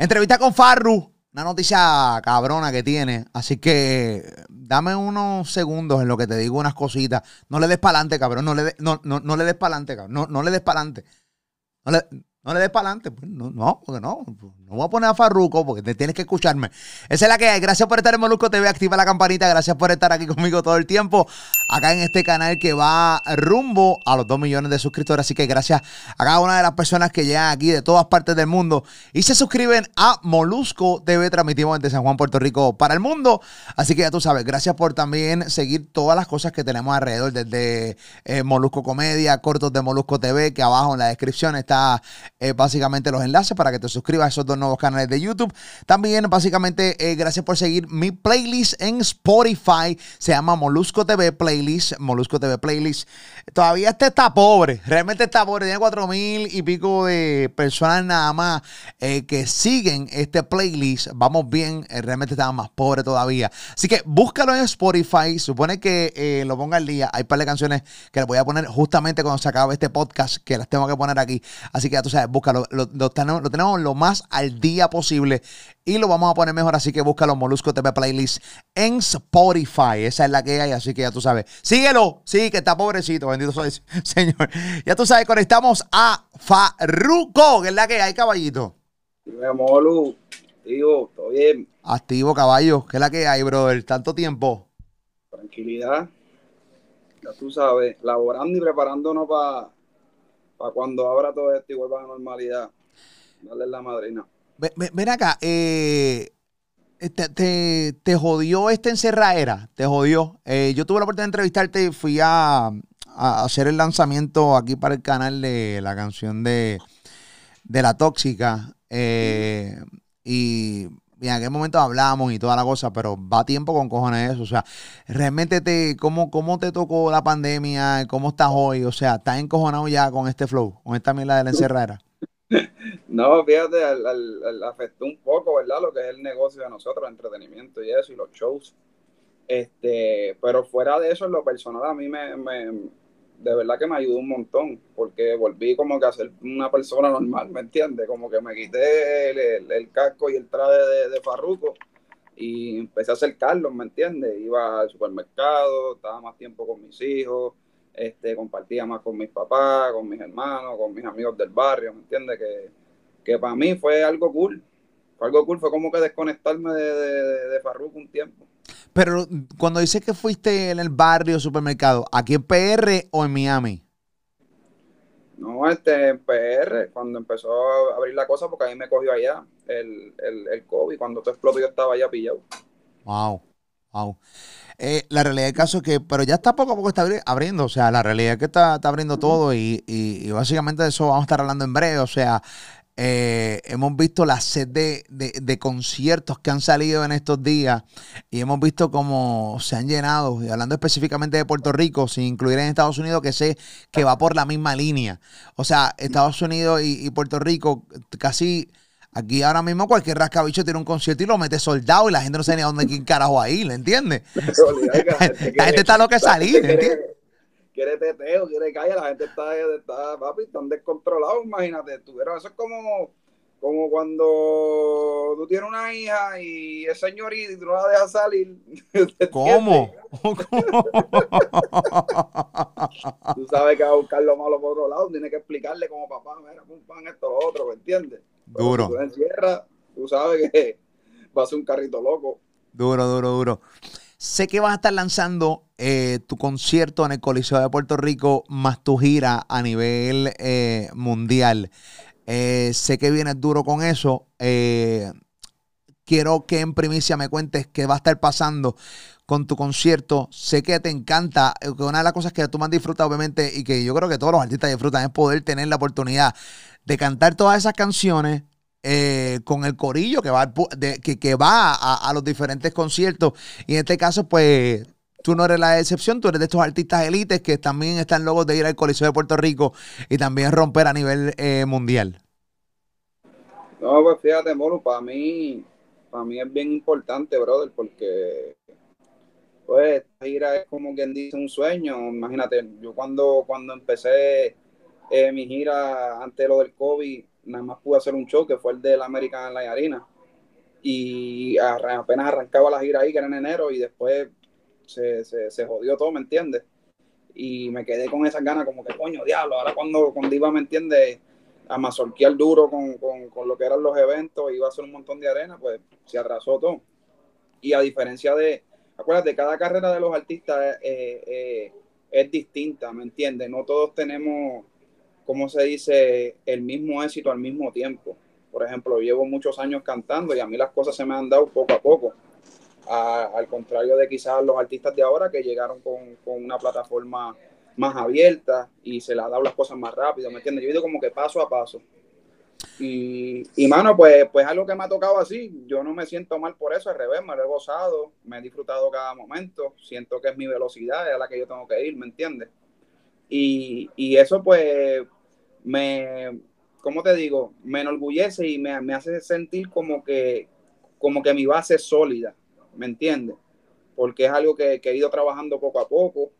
Entrevista con Farru. Una noticia cabrona que tiene. Así que dame unos segundos en lo que te digo unas cositas. No le des para adelante, cabrón. No le, no, no, no le des para adelante, cabrón. No, no le des para adelante. No le, no le des para adelante. Pues no, no, porque no. No voy a poner a Farruco porque te tienes que escucharme. Esa es la que hay. Gracias por estar en Molusco TV. Activa la campanita. Gracias por estar aquí conmigo todo el tiempo. Acá en este canal que va rumbo a los 2 millones de suscriptores. Así que gracias a cada una de las personas que llegan aquí de todas partes del mundo y se suscriben a Molusco TV. Transmitimos desde San Juan, Puerto Rico para el mundo. Así que ya tú sabes. Gracias por también seguir todas las cosas que tenemos alrededor. Desde eh, Molusco Comedia, cortos de Molusco TV, que abajo en la descripción está eh, básicamente los enlaces para que te suscribas a esos dos nuevos canales de YouTube. También, básicamente, eh, gracias por seguir mi playlist en Spotify. Se llama Molusco TV Playlist. Molusco TV Playlist. Todavía este está pobre. Realmente está pobre. Tiene cuatro mil y pico de personas nada más eh, que siguen este playlist. Vamos bien. realmente está más pobre todavía. Así que búscalo en Spotify. Supone que lo ponga al día. Hay un par de canciones que le voy a poner justamente cuando se acabe este podcast. Que las tengo que poner aquí. Así que ya tú sabes, búscalo. Lo, tenemos, lo tenemos lo más al día posible y lo vamos a poner mejor. Así que búscalo Molusco TV Playlist en Spotify. Esa es la que hay, así que ya tú sabes. Síguelo, sí, que está pobrecito, bendito soy, Señor. Ya tú sabes, conectamos a Farruco, que es la que hay, caballito. Molu, activo, todo bien. Activo, caballo, que es la que hay, brother. Tanto tiempo. Tranquilidad. Ya tú sabes, laborando y preparándonos para para cuando abra todo esto y vuelva a la normalidad. Dale la madrina. Ven, acá, eh, te, te, jodió esta encerradera, te jodió. Eh, yo tuve la oportunidad de entrevistarte y fui a, hacer el lanzamiento aquí para el canal de la canción de, de La Tóxica. Eh, y y en aquel momento hablamos y toda la cosa, pero va tiempo con cojones eso. O sea, realmente te, ¿cómo, cómo te tocó la pandemia? ¿Cómo estás hoy? O sea, ¿estás encojonado ya con este flow, con esta mierda de la encerrera? No, fíjate, afectó un poco, ¿verdad? Lo que es el negocio de nosotros, el entretenimiento y eso, y los shows. Este, pero fuera de eso, en lo personal, a mí me, de verdad que me ayudó un montón, porque volví como que a ser una persona normal, ¿me entiendes? Como que me quité el, casco y el traje de, de, Farruko y empecé a acercarlos, ¿me entiendes? Iba al supermercado, estaba más tiempo con mis hijos, este, compartía más con mis papás, con mis hermanos, con mis amigos del barrio, ¿me entiendes? Que, que para mí fue algo cool, fue algo cool, fue como que desconectarme de, de, de Farruko un tiempo. Pero cuando dices que fuiste en el barrio supermercado, ¿aquí en PR o en Miami? No, este, en PR, cuando empezó a abrir la cosa, porque a mí me cogió allá el, el, COVID. Cuando te explotó, yo estaba allá pillado. Wow, wow. Eh, la realidad del caso es que, pero ya está poco a poco está abriendo, o sea, la realidad es que está, está abriendo todo y, y, y, básicamente de eso vamos a estar hablando en breve, o sea, eh, hemos visto la sed de, conciertos que han salido en estos días y hemos visto cómo se han llenado, y hablando específicamente de Puerto Rico, sin incluir en Estados Unidos, que sé que va por la misma línea. O sea, Estados Unidos y, Puerto Rico casi... Aquí ahora mismo cualquier rascabicho tiene un concierto y lo mete soldado y la gente no sabe ni a dónde quién carajo ahí, ¿le entiendes? la gente está lo que salir, ¿entiendes? Quiere teteo, quiere calle, la gente está, está papi, están descontrolados, imagínate, tuvieron, eso es como, como cuando tú tienes una hija y es señorita y tú no la dejas salir. ¿Cómo? tú sabes que va a buscar lo malo por otro lado, tienes que explicarle como papá, mira, pum, pan, esto, lo otro, ¿me entiendes? Duro. tú encierras, tú sabes que va a ser un carrito loco. Duro, duro, duro. Sé que vas a estar lanzando eh, tu concierto en el Coliseo de Puerto Rico más tu gira a nivel eh, mundial. Eh, sé que vienes duro con eso. quiero que en primicia me cuentes qué va a estar pasando con tu concierto. Sé que te encanta. Una de las cosas que tú más disfrutas, obviamente, y que yo creo que todos los artistas disfrutan, es poder tener la oportunidad de cantar todas esas canciones eh, con el corillo que va, que, que va a, los diferentes conciertos. Y en este caso, pues, tú no eres la excepción, tú eres de estos artistas élites que también están locos de ir al Coliseo de Puerto Rico y también romper a nivel eh, mundial. No, pues fíjate, Moro, para mí, para mí es bien importante, brother, porque pues esta gira es como quien dice un sueño. Imagínate, yo cuando, cuando empecé eh, mi gira antes de lo del COVID, nada más pude hacer un show que fue el del American Light Arena. Y apenas arrancaba la gira ahí, que era en enero, y después se, se, jodió todo, ¿me entiendes? Y me quedé con esas ganas, como que coño, diablo, ahora cuando, cuando iba, ¿me entiendes? A mazorquear duro con, con, con, lo que eran los eventos, iba a hacer un montón de arena, pues se atrasó todo. Y a diferencia de, acuérdate, cada carrera de los artistas eh, eh, es distinta, ¿me entiendes? No todos tenemos, como se dice, el mismo éxito al mismo tiempo. Por ejemplo, llevo muchos años cantando y a mí las cosas se me han dado poco a poco. al contrario de quizás los artistas de ahora que llegaron con, con una plataforma más abierta y se le han dado las cosas más rápido, ¿me entiendes? Yo he ido como que paso a paso. Y, y, mano, pues, pues algo que me ha tocado así. Yo no me siento mal por eso, al revés, me lo he gozado, me he disfrutado cada momento. Siento que es mi velocidad, es a la que yo tengo que ir, ¿me entiendes? Y, y eso, pues, me, ¿cómo te digo? Me enorgullece y me, me, hace sentir como que, como que mi base es sólida, ¿me entiendes? Porque es algo que, que he ido trabajando poco a poco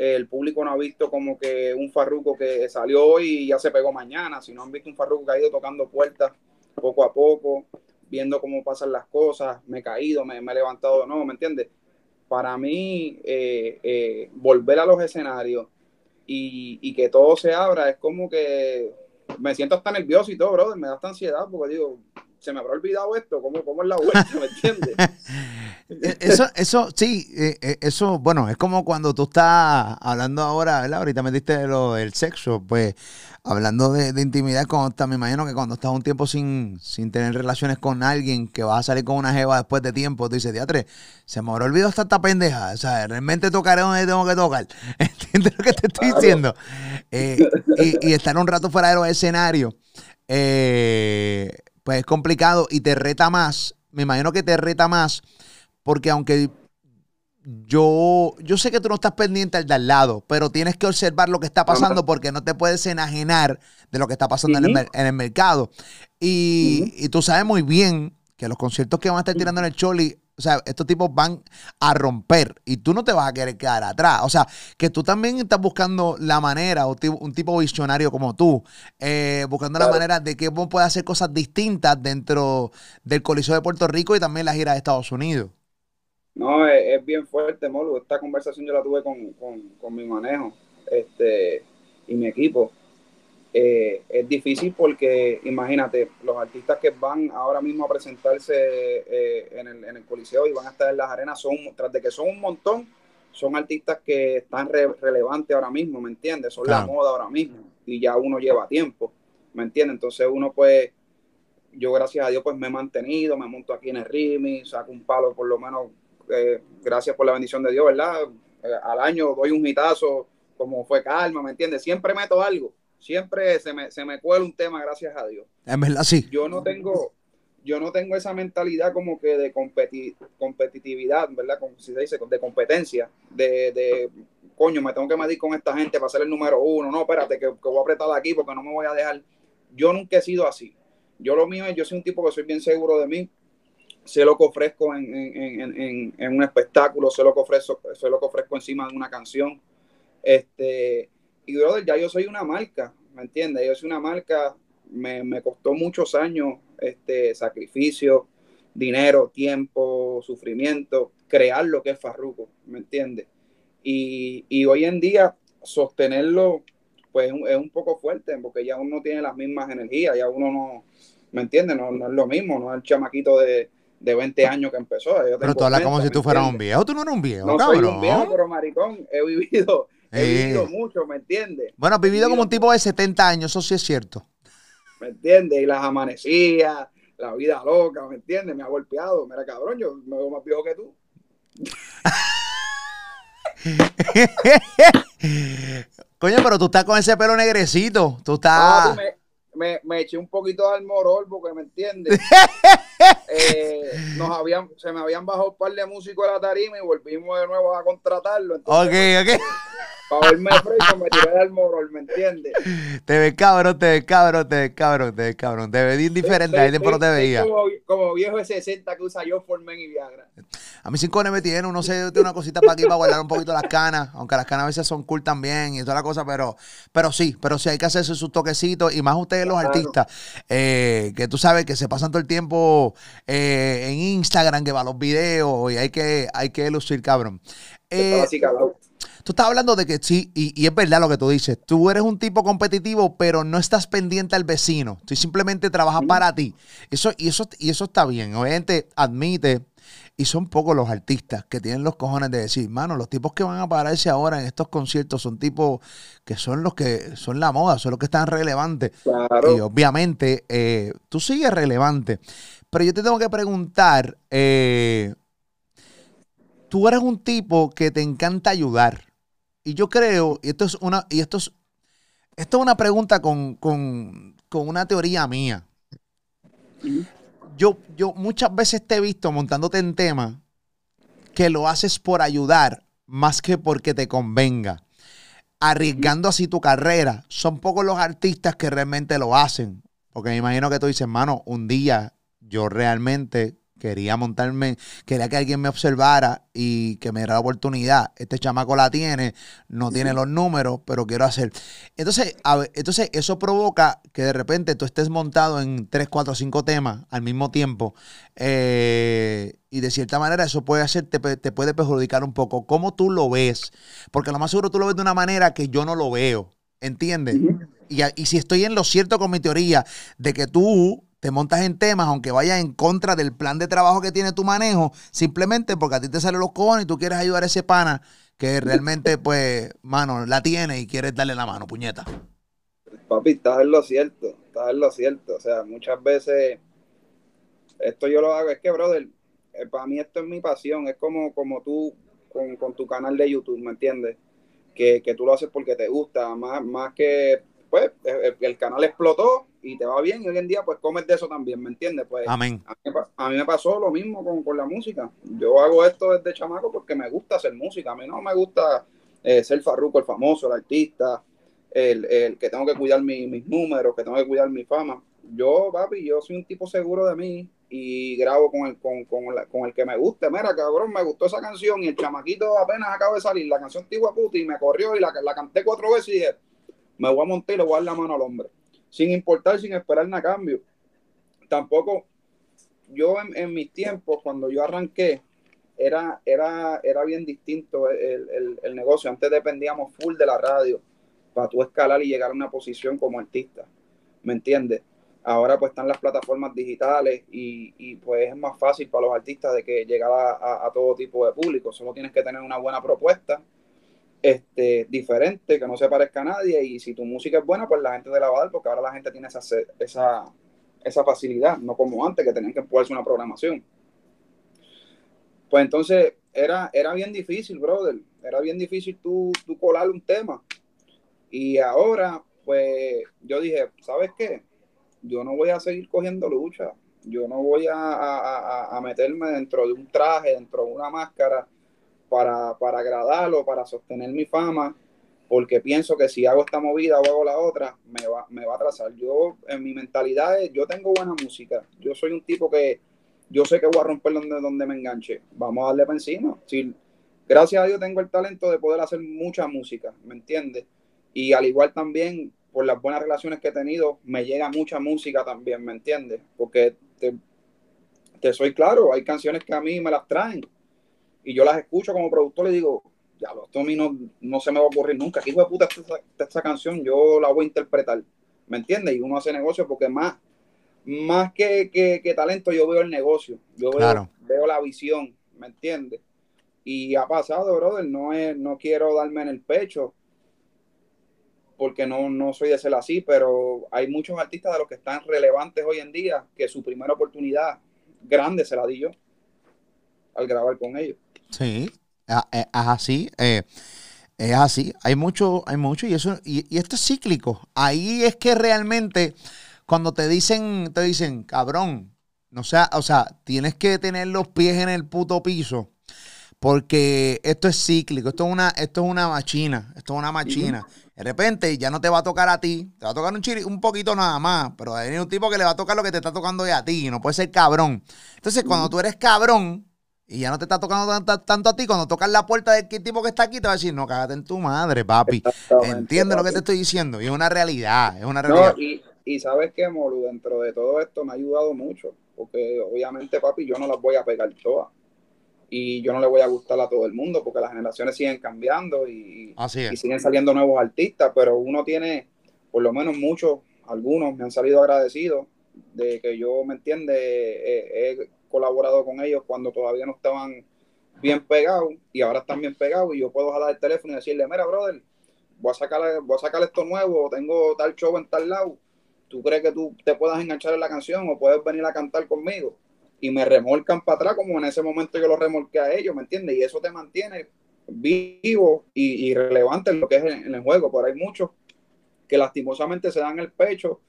el público no ha visto como que un farruco que salió hoy y ya se pegó mañana, sino han visto un farruco que ha ido tocando puertas poco a poco, viendo cómo pasan las cosas, me he caído, me, he levantado nuevo, ¿me entiendes? Para mí, eh, eh, volver a los escenarios y, y, que todo se abra es como que me siento hasta nervioso y todo, brother, me da esta ansiedad porque digo, se me habrá olvidado esto, ¿cómo, cómo es la vuelta? ¿Me entiendes? Eh, eso, eso, sí, eh, eh, eso, bueno, es como cuando tú estás hablando ahora, ¿verdad? Ahorita me diste lo del sexo, pues, hablando de, intimidad, cuando me imagino que cuando estás un tiempo sin, sin tener relaciones con alguien, que vas a salir con una jeva después de tiempo, tú dices, teatre, se me habrá olvidado esta, esta pendeja, o sea, realmente tocaré donde tengo que tocar, ¿entiendes lo que te estoy diciendo? y, y, estar un rato fuera de los escenarios, pues es complicado y te reta más, me imagino que te reta más porque aunque yo, yo sé que tú no estás pendiente al de al lado, pero tienes que observar lo que está pasando porque no te puedes enajenar de lo que está pasando en, el, mercado. Y, tú sabes muy bien que los conciertos que van a estar tirando en el Choli, o sea, estos tipos van a romper y tú no te vas a querer quedar atrás. O sea, que tú también estás buscando la manera, o un tipo visionario como tú, eh, buscando la manera de que vos puedas hacer cosas distintas dentro del Coliseo de Puerto Rico y también la gira de Estados Unidos. No, es, bien fuerte, Molu. Esta conversación yo la tuve con, mi manejo este, y mi equipo. Eh, es difícil porque, imagínate, los artistas que van ahora mismo a presentarse eh, en, el, en, el, Coliseo y van a estar en las arenas, son, tras de que son un montón, son artistas que están relevantes ahora mismo, ¿me entiendes? Son la moda ahora mismo y ya uno lleva tiempo, ¿me entiendes? Entonces uno pues, yo gracias a Dios pues me he mantenido, me monto aquí en el RIMI, saco un palo por lo menos eh, gracias por la bendición de Dios, ¿verdad? Eh, al año doy un hitazo, como fue calma, ¿me entiendes? Siempre meto algo, siempre se me, se me cuela un tema, gracias a Dios. En verdad, sí. Yo no tengo, yo no tengo esa mentalidad como que de competitividad, ¿verdad? Como si se dice, de competencia, de, de, coño, me tengo que medir con esta gente para ser el número uno, no, espérate, que, que voy a apretar aquí porque no me voy a dejar. Yo nunca he sido así. Yo lo mío es, yo soy un tipo que soy bien seguro de mí, sé lo que ofrezco en, un espectáculo, sé lo que ofrezco, sé lo que ofrezco encima de una canción. Este, y brother, ya yo soy una marca, ¿me entiendes? Yo soy una marca, me, costó muchos años, este, sacrificio, dinero, tiempo, sufrimiento, crear lo que es Farruko, ¿me entiendes? Y, hoy en día sostenerlo, pues es un poco fuerte, porque ya uno tiene las mismas energías, ya uno no, ¿me entiendes? No, no es lo mismo, no es el chamaquito de, de 20 años que empezó. pero tú hablas como si tú fueras un viejo, tú no eres un viejo, no soy un viejo, pero maricón, he vivido, he vivido mucho, ¿me entiendes? Bueno, has vivido como un tipo de 70 años, eso sí es cierto. ¿Me entiendes? Y las amanecías, la vida loca, ¿me entiendes? Me ha golpeado, mira cabrón, yo me veo más viejo que tú. Coño, pero tú estás con ese pelo negrecito. Tú estás me, me eché un poquito al morol porque me entiendes. eh, nos habían, se me habían bajado un par de músicos de la tarima y volvimos de nuevo a contratarlo. Entonces, ok, ok. Para verme fresco me tiré al morol, ¿me entiendes? Te ves cabrón, te ves cabrón, te ves cabrón, te ves cabrón. Te ves indiferente, ahí después no te veía. Como, como, viejo de 60 que usa yo Formen y Viagra. A mí cinco me tiene, uno se tiene una cosita para aquí para guardar un poquito las canas, aunque las canas a veces son cool también y toda la cosa, pero, pero sí, pero sí hay que hacerse sus toquecitos y más ustedes los artistas eh, que tú sabes que se pasan todo el tiempo eh, en Instagram, que va a los videos y hay que, hay que lucir, cabrón. Eh, tú estás hablando de que sí, y, es verdad lo que tú dices. Tú eres un tipo competitivo, pero no estás pendiente al vecino. Tú simplemente trabajas para ti. Eso, y, eso, y eso está bien. Obviamente, admite y son pocos los artistas que tienen los cojones de decir, mano, los tipos que van a pararse ahora en estos conciertos son tipos que son los que son la moda, son los que están relevantes. Y obviamente eh, tú sigues relevante. Pero yo te tengo que preguntar, eh, tú eres un tipo que te encanta ayudar. Y yo creo, y esto es una, y esto es, esto es una pregunta con, con, con una teoría mía yo, yo muchas veces te he visto montándote en tema que lo haces por ayudar más que porque te convenga. Arriesgando así tu carrera. Son pocos los artistas que realmente lo hacen. Porque me imagino que tú dices, mano, un día yo realmente quería montarme, quería que alguien me observara y que me diera la oportunidad. Este chamaco la tiene, no tiene los números, pero quiero hacer. Entonces, entonces eso provoca que de repente tú estés montado en 3, 4, 5 temas al mismo tiempo. Eh, y de cierta manera eso puede hacer, te, puede perjudicar un poco. ¿Cómo tú lo ves? Porque lo más seguro tú lo ves de una manera que yo no lo veo. ¿Entiendes? y, y si estoy en lo cierto con mi teoría de que tú te montas en temas, aunque vaya en contra del plan de trabajo que tiene tu manejo, simplemente porque a ti te salen los cojones y tú quieres ayudar a ese pana que realmente, pues, mano, la tiene y quieres darle la mano, puñeta. Papi, estás en lo cierto, estás en lo cierto. O sea, muchas veces esto yo lo hago, es que, brother, eh, para mí esto es mi pasión, es como, como tú con, con tu canal de YouTube, ¿me entiendes? Que, que, tú lo haces porque te gusta, más, más que, pues, el canal explotó y te va bien y hoy en día pues comes de eso también, ¿me entiendes? Pues Amén. A mí, me pasó lo mismo con, la música. Yo hago esto desde chamaco porque me gusta hacer música. A mí no me gusta eh, ser farruco, el famoso, el artista, el, que tengo que cuidar mis números, que tengo que cuidar mi fama. Yo, papi, yo soy un tipo seguro de mí y grabo con el, con, con, el que me guste. Mira, cabrón, me gustó esa canción y el chamaquito apenas acaba de salir, la canción Tigua Puti, y me corrió y la, la canté cuatro veces y dije, me voy a montar y le voy a dar la mano al hombre sin importar, sin esperar nada cambio. Tampoco, yo en, mis tiempos, cuando yo arranqué, era, era, era bien distinto el, negocio. Antes dependíamos full de la radio para tú escalar y llegar a una posición como artista. ¿Me entiendes? Ahora pues están las plataformas digitales y, pues es más fácil para los artistas de que llegar a, a, todo tipo de público. Solo tienes que tener una buena propuesta este, diferente, que no se parezca a nadie, y si tu música es buena, pues la gente te la va a dar, porque ahora la gente tiene esa, esa, esa facilidad, no como antes, que tenían que empujarse una programación. Pues entonces era, era bien difícil, brother, era bien difícil tú, tú colar un tema. Y ahora, pues yo dije, ¿sabes qué? Yo no voy a seguir cogiendo lucha, yo no voy a, a, a meterme dentro de un traje, dentro de una máscara para, para agradarlo, para sostener mi fama, porque pienso que si hago esta movida o hago la otra, me va, me va a atrasar. Yo, en mi mentalidad, yo tengo buena música. Yo soy un tipo que yo sé que voy a romper donde, donde me enganche. Vamos a darle para encima. Si, gracias a Dios tengo el talento de poder hacer mucha música, ¿me entiendes? Y al igual también, por las buenas relaciones que he tenido, me llega mucha música también, ¿me entiendes? Porque te, te soy claro, hay canciones que a mí me las traen y yo las escucho como productor y digo, ya, esto a mí no, se me va a ocurrir nunca. ¿Qué hijo de puta esta, canción? Yo la voy a interpretar. ¿Me entiendes? Y uno hace negocio porque más, más que, que, talento, yo veo el negocio. Yo veo, veo la visión. ¿Me entiendes? Y ha pasado, brother. No, es, no quiero darme en el pecho porque no, no soy de ser así, pero hay muchos artistas de los que están relevantes hoy en día que su primera oportunidad grande se la di yo al grabar con ellos. Sí, es así. Eh, es así. Hay mucho, hay mucho, y eso, y, esto es cíclico. Ahí es que realmente, cuando te dicen, te dicen, cabrón, no sea, o sea, tienes que tener los pies en el puto piso. Porque esto es cíclico, esto es una, esto es una machina, esto es una machina. De repente ya no te va a tocar a ti, te va a tocar un chiri, un poquito nada más, pero hay un tipo que le va a tocar lo que te está tocando ya a ti, no puede ser cabrón. Entonces, cuando tú eres cabrón, y ya no te está tocando tanto, a ti. Cuando tocas la puerta del tipo que está aquí, te va a decir, no, cágate en tu madre, papi. Entiende lo que te estoy diciendo. Y es una realidad, es una realidad. y, Y sabes que, Molu, dentro de todo esto me ha ayudado mucho, porque obviamente, papi, yo no las voy a pegar todas. Y yo no le voy a gustar a todo el mundo, porque las generaciones siguen cambiando y, y siguen saliendo nuevos artistas, pero uno tiene, por lo menos muchos, algunos me han salido agradecidos de que yo, ¿me entiende? he colaborado con ellos cuando todavía no estaban bien pegados y ahora están bien pegados y yo puedo jalar el teléfono y decirle, mira, brother, voy a sacar, voy a sacar esto nuevo, tengo tal show en tal lado, ¿tú crees que tú te puedas enganchar en la canción o puedes venir a cantar conmigo? Y me remolcan para atrás como en ese momento yo lo remolqué a ellos, ¿me entiendes? Y eso te mantiene vivo y, relevante en lo que es en, el juego. Pero hay muchos que lastimosamente se dan el pecho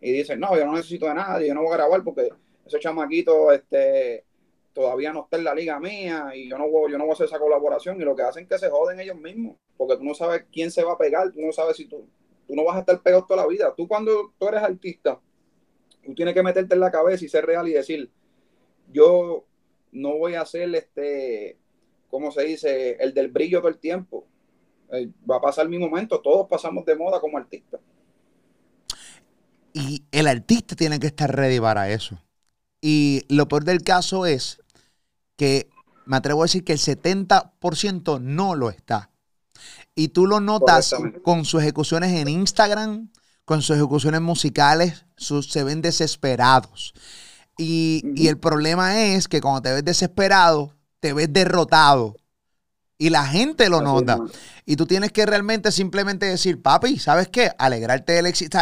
y dicen, no, yo no necesito de nadie, yo no voy a grabar porque ese chamaquito este, todavía no está en la liga mía y yo no, voy, yo no voy a hacer esa colaboración y lo que hacen es que se joden ellos mismos porque tú no sabes quién se va a pegar, tú no sabes si tú, tú no vas a estar pegado toda la vida. Tú cuando tú eres artista, tú tienes que meterte en la cabeza y ser real y decir, yo no voy a hacer este, ¿cómo se dice? El del brillo todo el tiempo. Eh, va a pasar mi momento, todos pasamos de moda como artistas. Y el artista tiene que estar ready para eso. Y lo peor del caso es que me atrevo a decir que el 70% no lo está. Y tú lo notas con sus ejecuciones en Instagram, con sus ejecuciones musicales, sus, se ven desesperados. Y, y, el problema es que cuando te ves desesperado, te ves derrotado. Y la gente lo nota. Y tú tienes que realmente simplemente decir, papi, ¿sabes qué? Alegrarte del éxito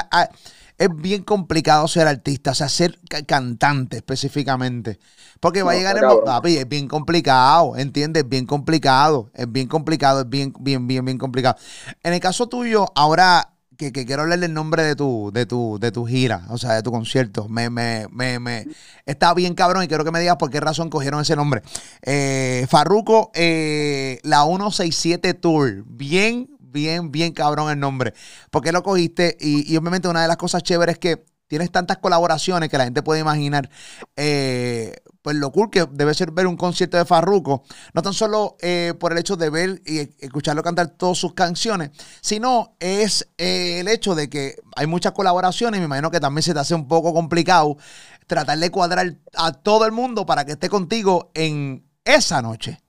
es bien complicado ser artista, o sea, ser cantante específicamente. Porque va a llegar el papi, es bien complicado, ¿entiendes? Es bien complicado, es bien complicado, es bien, bien, bien, bien complicado. En el caso tuyo, ahora que, quiero hablarle el nombre de tu, de tu, de tu gira, o sea, de tu concierto, me, me, me, me está bien cabrón y quiero que me digas por qué razón cogieron ese nombre. Eh, Farruco, eh, la 167 Tour, bien, bien, bien cabrón el nombre. ¿Por qué lo cogiste? Y, obviamente una de las cosas chéveres es que tienes tantas colaboraciones que la gente puede imaginar. Eh, pues lo cool que debe ser ver un concierto de Farruko, no tan solo eh, por el hecho de ver y escucharlo cantar todas sus canciones, sino es eh, el hecho de que hay muchas colaboraciones y me imagino que también se te hace un poco complicado tratar de cuadrar a todo el mundo para que esté contigo en esa noche.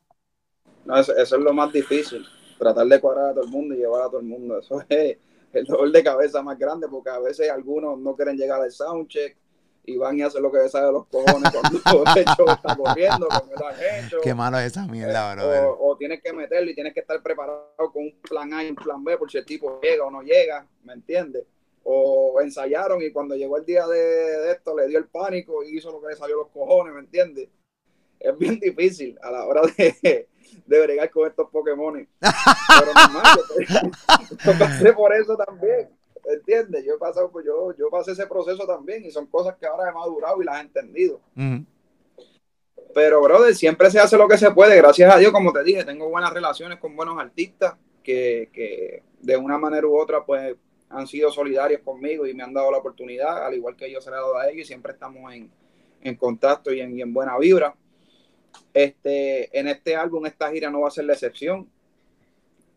No, eso es lo más difícil tratar de cuadrar a todo el mundo y llevar a todo el mundo. Eso es el dolor de cabeza más grande porque a veces algunos no quieren llegar al soundcheck y van y hacen lo que les sale de los cojones cuando el hecho está corriendo, como lo han hecho. Qué malo es esa mierda, bro. O, tienes que meterlo y tienes que estar preparado con un plan A y un plan B por si el tipo llega o no llega, ¿me entiendes? O ensayaron y cuando llegó el día de, de, esto le dio el pánico y hizo lo que le salió de los cojones, ¿me entiendes? Es bien difícil a la hora de, de bregar con estos Pokémon. Pero normal, yo, pasé por eso también. ¿Entiendes? Yo he pasado, pues yo, yo pasé ese proceso también y son cosas que ahora he madurado y las he entendido. Pero, brother, siempre se hace lo que se puede. Gracias a Dios, como te dije, tengo buenas relaciones con buenos artistas que, que de una manera u otra, pues han sido solidarios conmigo y me han dado la oportunidad, al igual que yo se la he dado a ellos y siempre estamos en, en contacto y en, y en buena vibra. Este, en este álbum, esta gira no va a ser la excepción.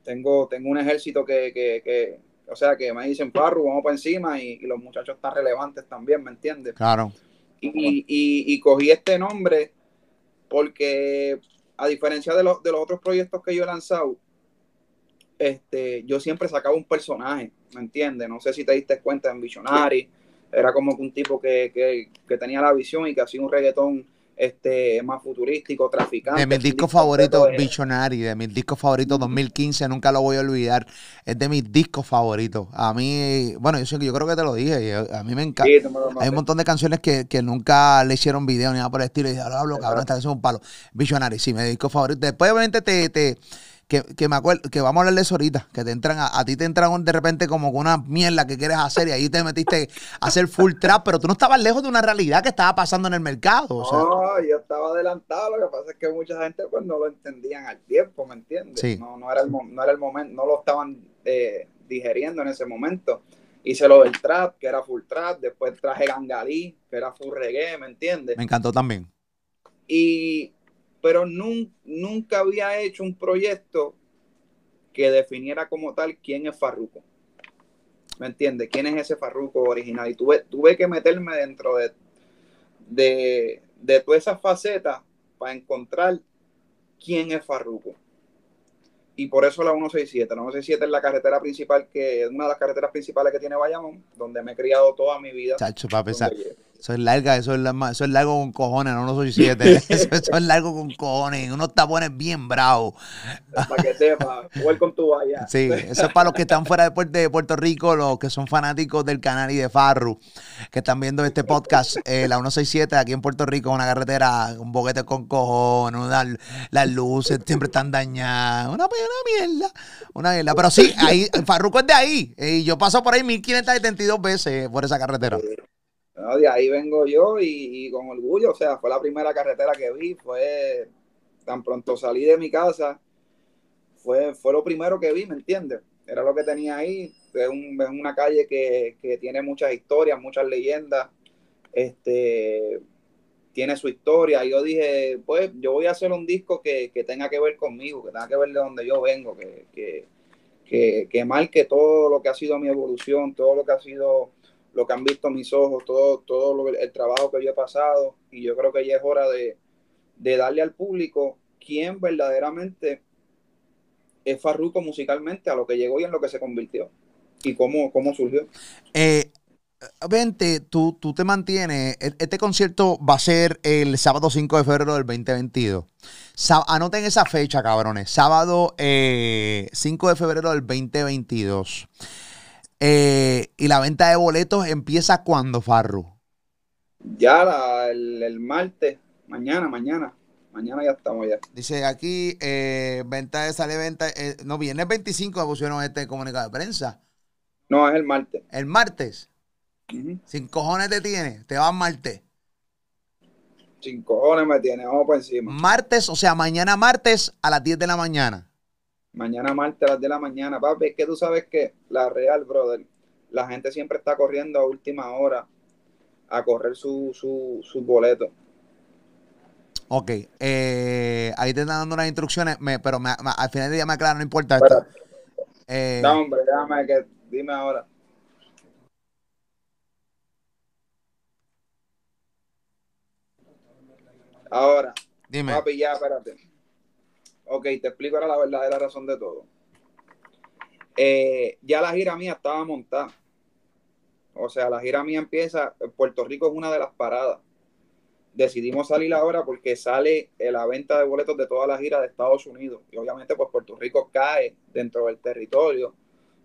Tengo, tengo un ejército que, que, que o sea, que me dicen, Parru, vamos para encima y, los muchachos están relevantes también, ¿me entiendes? Claro. Y, y, cogí este nombre porque, a diferencia de, los, de los otros proyectos que yo he lanzado, este, yo siempre sacaba un personaje, ¿me entiendes? No sé si te diste cuenta en Visionary, era como un tipo que, que, que tenía la visión y que hacía un reggaetón este, más futurístico, traficante. De mis discos favoritos, Visionary, de mis discos favoritos 2015, nunca lo voy a olvidar. Es de mis discos favoritos. A mí, bueno, yo, yo creo que te lo dije, a mí me encanta. Hay un montón de canciones que, nunca le hicieron video ni nada por el estilo. Y dije, hablo, cabrón, esta canción es un palo. Visionary, sí, mi disco favorito. Después, obviamente, te, te que, me acuerdo, que vamos a hablar de eso ahorita, que te entran, a, ti te entran de repente como con una mierda que quieres hacer y ahí te metiste a hacer full trap, pero tú no estabas lejos de una realidad que estaba pasando en el mercado. No, yo estaba adelantado, lo que pasa es que mucha gente pues no lo entendían al tiempo, ¿me entiendes? No, no, era el, no era el momento, no lo estaban eh, digeriendo en ese momento. Hice lo del trap, que era full trap, después traje Gangalí, que era full reggae, ¿me entiendes? Me encantó también. Y pero nunca había hecho un proyecto que definiera como tal quién es Farruko. ¿Me entiendes? ¿Quién es ese Farruko original? Y tuve, tuve que meterme dentro de, de, de todas esas facetas para encontrar quién es Farruko y por eso la 167. La 167 es la carretera principal, que es una de las carreteras principales que tiene Bayamón, donde me he criado toda mi vida. Chacho, para pensar. Eso es larga, eso es, eso es largo con cojones, no 167. eso, eso es largo con cojones, unos tapones bien bravos. Para que sepa, con tu vaya. Sí, eso es para los que están fuera de Puerto, Rico, los que son fanáticos del canal y de Farru, que están viendo este podcast. Eh, la 167 aquí en Puerto Rico, una carretera, un boquete con cojones, las luces siempre están dañadas, una, una mierda, una mierda. Pero sí, ahí, Farruco es de ahí, y yo paso por ahí 1572 veces por esa carretera. De ahí vengo yo y, con orgullo, o sea, fue la primera carretera que vi, fue tan pronto salí de mi casa, fue, fue lo primero que vi, ¿me entiendes? Era lo que tenía ahí, es, una calle que, tiene muchas historias, muchas leyendas, este, tiene su historia, y yo dije, pues yo voy a hacer un disco que, tenga que ver conmigo, que tenga que ver de donde yo vengo, que, que, que, que marque todo lo que ha sido mi evolución, todo lo que ha sido lo que han visto mis ojos, todo, todo el trabajo que yo he pasado, y yo creo que ya es hora de, darle al público quién verdaderamente es Farruko musicalmente, a lo que llegó y en lo que se convirtió, y cómo, cómo surgió. Eh, vente, tú, tú te mantienes. E, este concierto va a ser el sábado 5 de febrero del 2022. anoten esa fecha, cabrones. Sábado 5 eh, de febrero del 2022. Eh, y la venta de boletos empieza cuando, Farru. Ya el, martes, mañana, mañana. Mañana ya estamos ya. Dice aquí, eh, venta de sale venta. Eh, no, viene el 25 pusieron este comunicado de prensa. No, es el martes. El martes. Sin cojones te tiene, te vas martes. Sin cojones me tiene, vamos por encima. Martes, o sea, mañana martes a las 10 de la mañana mañana martes a las de la mañana, papi, es que tú sabes que la Real, brother, la gente siempre está corriendo a última hora a correr su, su, sus boletos. Ok, eh, ahí te están dando unas instrucciones, pero al final del día me aclaro, no importa esto. Eh, no, hombre, déjame que, dime ahora. Ahora, dime. Papi, ya, espérate. Ok, te explico ahora la verdadera razón de todo. Eh, ya la gira mía estaba montada. O sea, la gira mía empieza, Puerto Rico es una de las paradas. Decidimos salir ahora porque sale la venta de boletos de toda la gira de Estados Unidos. Y obviamente, pues Puerto Rico cae dentro del territorio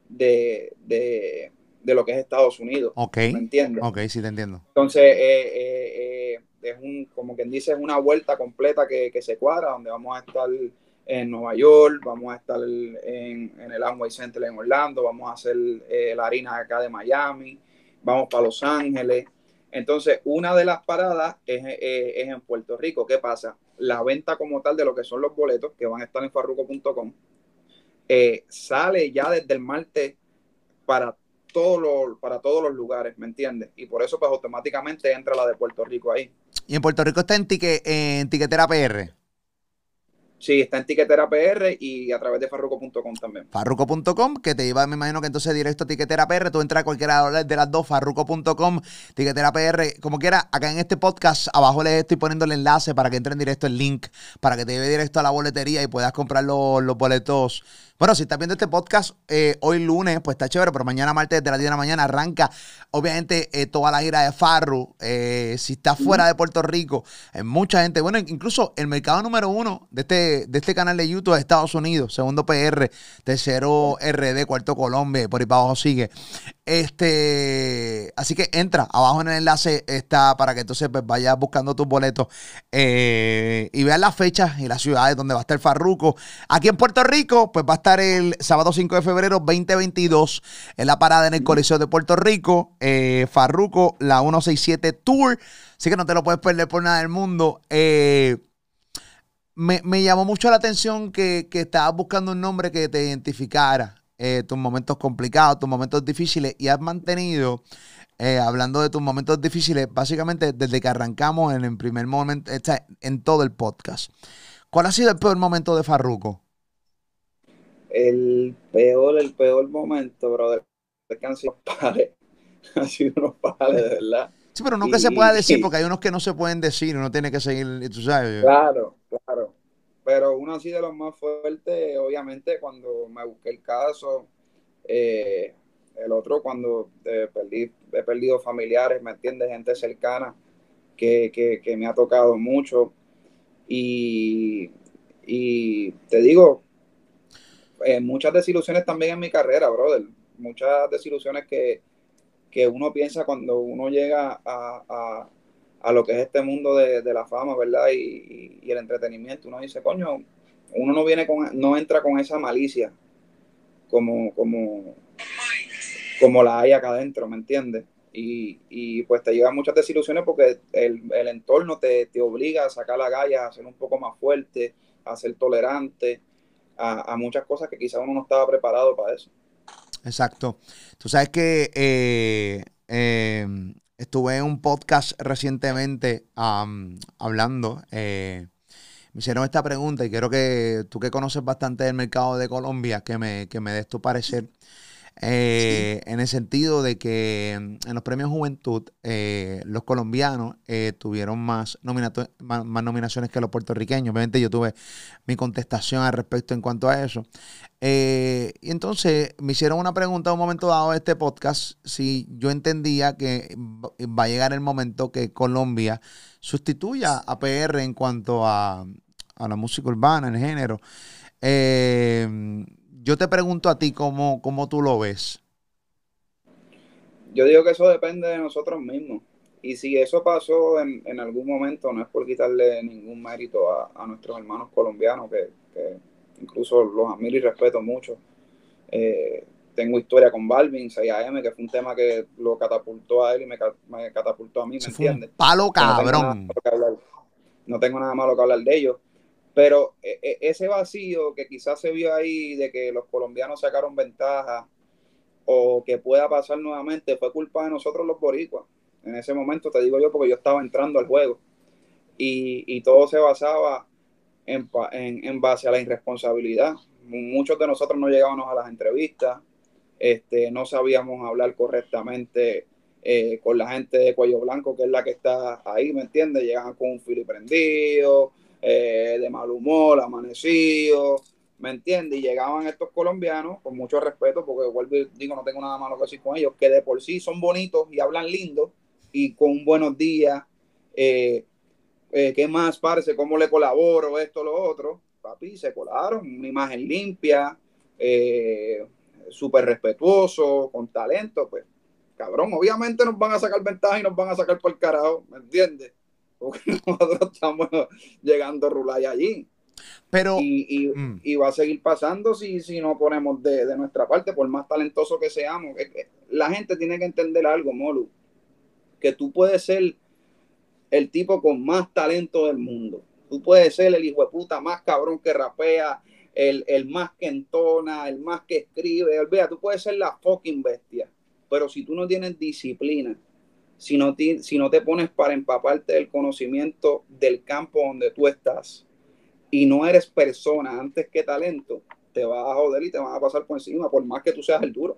de, lo que es Estados Unidos. Ok. ¿Me entiendes? Ok, sí te entiendo. Entonces, eh, eh, es un, como quien dice, es una vuelta completa que, que se cuadra, donde vamos a estar en Nueva York, vamos a estar en, el Amway Center en Orlando, vamos a hacer eh, la harina acá de Miami, vamos para Los Ángeles. Entonces, una de las paradas es, eh, en Puerto Rico. ¿Qué pasa? La venta como tal de lo que son los boletos, que van a estar en farruco.com, eh, sale ya desde el martes para todos los, para todos los lugares, ¿me entiendes? Y por eso, pues automáticamente entra la de Puerto Rico ahí. ¿Y en Puerto Rico está en, en Tiquetera PR? Sí, está en Tiquetera PR y a través de farruco.com también. Farruco.com, que te iba, me imagino que entonces directo a Tiquetera PR, tú entras a cualquiera de las dos, farruco.com, Tiquetera PR, como quiera, acá en este podcast, abajo les estoy poniendo el enlace para que entren directo el link, para que te lleve directo a la boletería y puedas comprar los, los boletos bueno, si estás viendo este podcast eh, hoy lunes, pues está chévere, pero mañana martes de las 10 de la mañana arranca, obviamente, eh, toda la gira de Farru. Eh, si estás fuera de Puerto Rico, hay mucha gente, bueno, incluso el mercado número uno de este, de este canal de YouTube es Estados Unidos, segundo PR, tercero RD, cuarto Colombia, por ahí para abajo sigue. Este, así que entra, abajo en el enlace está para que entonces pues, vayas buscando tus boletos y veas las fechas y las ciudades donde va a estar Farruco. Aquí en Puerto Rico, pues va a estar el sábado 5 de febrero 2022 en la parada en el Coliseo de Puerto Rico. Eh, Farruco, la 167 Tour. Así que no te lo puedes perder por nada del mundo. Eh, me, llamó mucho la atención que, que estabas buscando un nombre que te identificara eh, tus momentos complicados, tus momentos difíciles y has mantenido, hablando de tus momentos difíciles, básicamente desde que arrancamos en el primer momento, en todo el podcast. ¿Cuál ha sido el peor momento de Farruco? el peor, el peor momento, brother. que han sido padres, han sido unos padres, de verdad. Sí, pero que se pueda decir, porque hay unos que no se pueden decir, uno tiene que seguir, tú sabes. Claro, claro. Pero uno así de los más fuertes, obviamente, cuando me busqué el caso, eh, el otro cuando eh, perdí, he perdido familiares, ¿me entiendes? Gente cercana que, que, me ha tocado mucho. Y, y te digo, eh, muchas desilusiones también en mi carrera, brother. Muchas desilusiones que, que uno piensa cuando uno llega a, a, lo que es este mundo de, la fama, ¿verdad? Y, y, el entretenimiento. Uno dice, coño, uno no viene con, no entra con esa malicia como, como, como la hay acá adentro, ¿me entiendes? Y, y, pues te llegan muchas desilusiones porque el, el entorno te, te, obliga a sacar la galla, a ser un poco más fuerte, a ser tolerante, a, a muchas cosas que quizás uno no estaba preparado para eso. Exacto. Tú sabes que eh, em, estuve en un podcast recientemente hablando. Eh, me hicieron esta pregunta y quiero que tú que conoces bastante del mercado de Colombia, que me, que me des tu parecer. Eh, en el sentido de que mm, en los premios Juventud eh, los colombianos eh, tuvieron más, más, nominaciones que los puertorriqueños. Obviamente yo tuve mi contestación al respecto en cuanto a eso. y entonces me hicieron una pregunta en un momento dado de este podcast si yo entendía que va a llegar el momento que Colombia sustituya a PR en cuanto a, a la música urbana, el género. Eh, yo te pregunto a ti cómo, cómo tú lo ves. Yo digo que eso depende de nosotros mismos. Y si eso pasó en, algún momento, no es por quitarle ningún mérito a, nuestros hermanos colombianos, que, incluso los admiro y respeto mucho. Eh, tengo historia con Balvin, 6AM, que fue un tema que lo catapultó a él y me, catapultó a mí, ¿me entiendes? Palo cabrón. no tengo nada malo que hablar de ellos. Pero e, e, ese vacío que quizás se vio ahí de que los colombianos sacaron ventaja o que pueda pasar nuevamente fue culpa de nosotros los boricuas. En ese momento te digo yo porque yo estaba entrando al juego y, todo se basaba en, en, base a la irresponsabilidad. Muchos de nosotros no llegábamos a las entrevistas, este, no sabíamos hablar correctamente eh, con la gente de cuello blanco, que es la que está ahí, ¿me entiendes? Llegaban con un fili prendido, eh, de mal humor, amanecido, ¿me entiendes? Y llegaban estos colombianos, con mucho respeto, porque vuelvo y digo, no tengo nada malo que decir con ellos, que de por sí son bonitos y hablan lindo y con buenos días, eh, eh, ¿qué más parece? ¿Cómo le colaboro? Esto, lo otro. Papi, se colaron, una imagen limpia, súper respetuoso, con talento, pues, cabrón, obviamente nos van a sacar ventaja y nos van a sacar por el carajo, ¿me entiendes? Porque nosotros estamos llegando a Rulay allí. Pero, mm. y, va a seguir pasando si, si no ponemos de, nuestra parte, por más talentoso que seamos. La gente tiene que entender algo, Molu, que tú puedes ser el tipo con más talento del mundo. Tú puedes ser el hijo de puta más cabrón que rapea, el, el más que entona, el más que escribe. Olvida, tú puedes ser la fucking bestia. Pero si tú no tienes disciplina, si no, te, si no te pones para empaparte del conocimiento del campo donde tú estás y no eres persona antes que talento, te vas a joder y te van a pasar por encima, por más que tú seas el duro.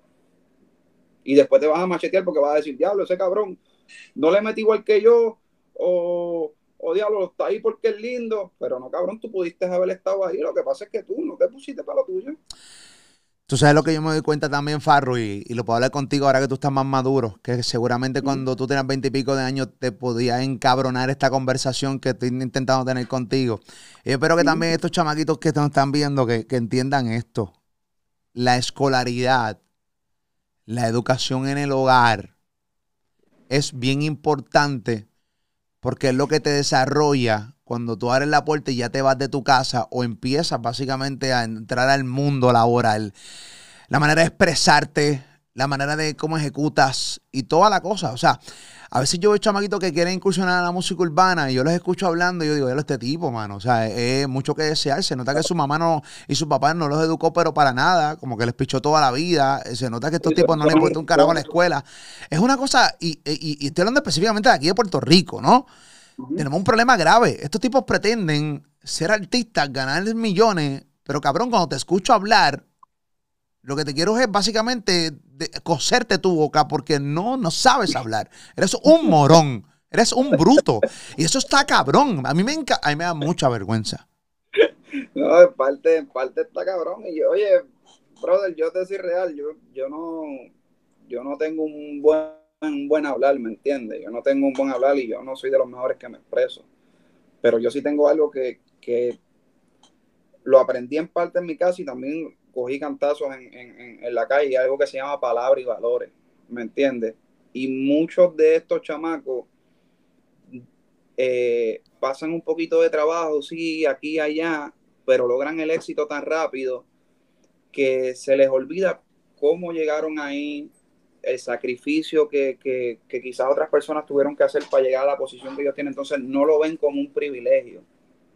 Y después te vas a machetear porque vas a decir, diablo, ese cabrón no le metí igual que yo, o, o diablo, está ahí porque es lindo, pero no, cabrón, tú pudiste haber estado ahí. Lo que pasa es que tú no te pusiste para lo tuyo. Tú sabes lo que yo me doy cuenta también, Farro, y, lo puedo hablar contigo ahora que tú estás más maduro, que seguramente cuando tú tenías veinte y pico de años te podía encabronar esta conversación que estoy intentando tener contigo. Y espero que también estos chamaquitos que nos están viendo, que, que entiendan esto. La escolaridad, la educación en el hogar es bien importante porque es lo que te desarrolla cuando tú abres la puerta y ya te vas de tu casa o empiezas básicamente a entrar al mundo laboral, la manera de expresarte, la manera de cómo ejecutas y toda la cosa. O sea, a veces yo veo chamaquitos que quieren incursionar a la música urbana y yo los escucho hablando y yo digo, yo este tipo, mano. O sea, es mucho que desear. Se nota que su mamá no, y su papá no los educó, pero para nada, como que les pichó toda la vida. Se nota que estos tipos no les importa un carajo a la escuela. Es una cosa, y, y estoy hablando específicamente de aquí de Puerto Rico, ¿no? Tenemos un problema grave. Estos tipos pretenden ser artistas, ganar millones, pero cabrón, cuando te escucho hablar, Lo que te quiero es básicamente coserte tu boca porque no, no sabes hablar. Eres un morón. Eres un bruto. Y eso está cabrón. A mí me, a mí me da mucha vergüenza. No, en parte, en parte está cabrón. Y oye, brother, yo te decir real, yo, yo no, yo no tengo un buen, un buen hablar, ¿me entiendes? Yo no tengo un buen hablar y yo no soy de los mejores que me expreso. Pero yo sí tengo algo que, que lo aprendí en parte en mi casa y también cogí cantazos en, en, en la calle, algo que se llama palabra y valores, ¿me entiendes? Y muchos de estos chamacos eh, pasan un poquito de trabajo, sí, aquí y allá, pero logran el éxito tan rápido que se les olvida cómo llegaron ahí, el sacrificio que, que, quizás otras personas tuvieron que hacer para llegar a la posición que ellos tienen. Entonces no lo ven como un privilegio,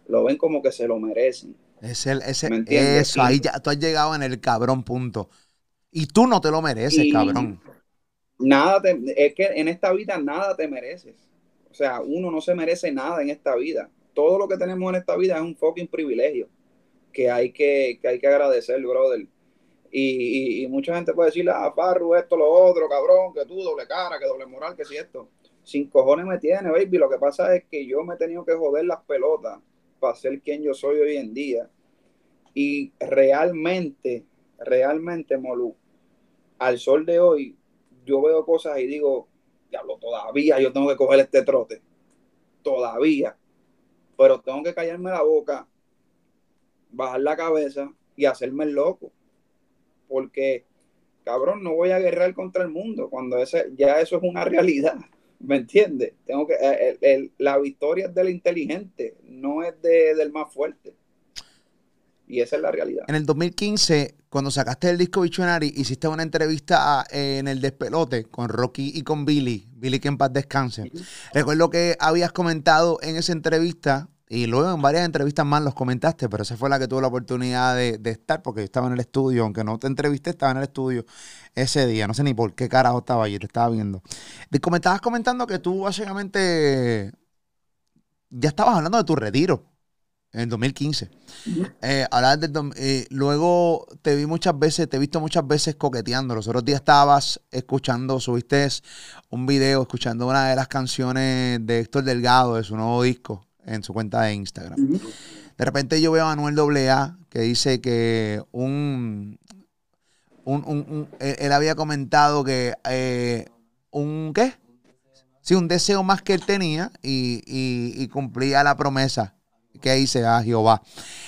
lo ven como que se lo merecen. Es el, ese, eso, ahí ya tú has llegado en el cabrón punto. Y tú no te lo mereces, cabrón. Nada es que en esta vida nada te mereces. O sea, uno no se merece nada en esta vida. Todo lo que tenemos en esta vida es un fucking privilegio que hay que, que hay que agradecer, brother. Y, mucha gente puede decirle, ah, Farru, esto, lo otro, cabrón, que tú, doble cara, que doble moral, que si esto. Sin cojones me tiene, baby. Lo que pasa es que yo me he tenido que joder las pelotas para ser quien yo soy hoy en día. Y realmente, realmente, Molu, al sol de hoy, yo veo cosas y digo, diablo, todavía yo tengo que coger este trote. Todavía. Pero tengo que callarme la boca, bajar la cabeza y hacerme el loco porque, cabrón, no voy a guerrear contra el mundo cuando ese, ya eso es una realidad. ¿Me entiendes? Tengo que, eh, la victoria es del inteligente, no es del más fuerte. Y esa es la realidad. En el 2015, cuando sacaste el disco Visionary, hiciste una entrevista eh, en el despelote con Rocky y con Billy. Billy que en paz descanse. Recuerdo que habías comentado en esa entrevista y luego en varias entrevistas más los comentaste, pero esa fue la que tuve la oportunidad de, estar, porque yo estaba en el estudio, aunque no te entrevisté, estaba en el estudio ese día. No sé ni por qué carajo estaba allí, te estaba viendo. Te comentabas comentando que tú básicamente ya estabas hablando de tu retiro en el 2015. Eh, eh, luego te vi muchas veces, te he visto muchas veces coqueteando. Los otros días estabas escuchando, subiste un video escuchando una de las canciones de Héctor Delgado de su nuevo disco en su cuenta de Instagram. De repente yo veo a Manuel AA que dice que un, un, él, había comentado que eh, un ¿qué? Sí, un deseo más que él tenía y, cumplía la promesa que dice a Jehová.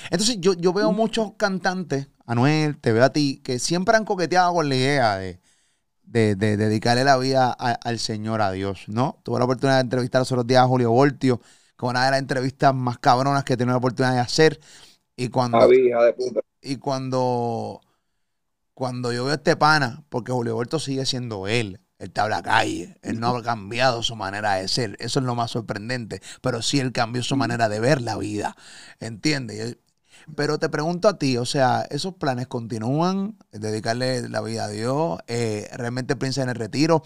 Entonces yo, yo veo muchos cantantes, Anuel, te veo a ti, que siempre han coqueteado con la idea de, de, dedicarle la vida al Señor, a Dios, ¿no? Tuve la oportunidad de entrevistar los otros días a Julio Voltio con una de las entrevistas más cabronas que he tenido la oportunidad de hacer. Y cuando, Y cuando, cuando yo veo a este pana, porque Julio Alberto sigue siendo él, él está en la calle, él no ha cambiado su manera de ser, eso es lo más sorprendente, pero sí él cambió su manera de ver la vida, ¿entiendes? Pero te pregunto a ti, o sea, ¿esos planes continúan? Dedicarle la vida a Dios, eh, realmente piensas en el retiro.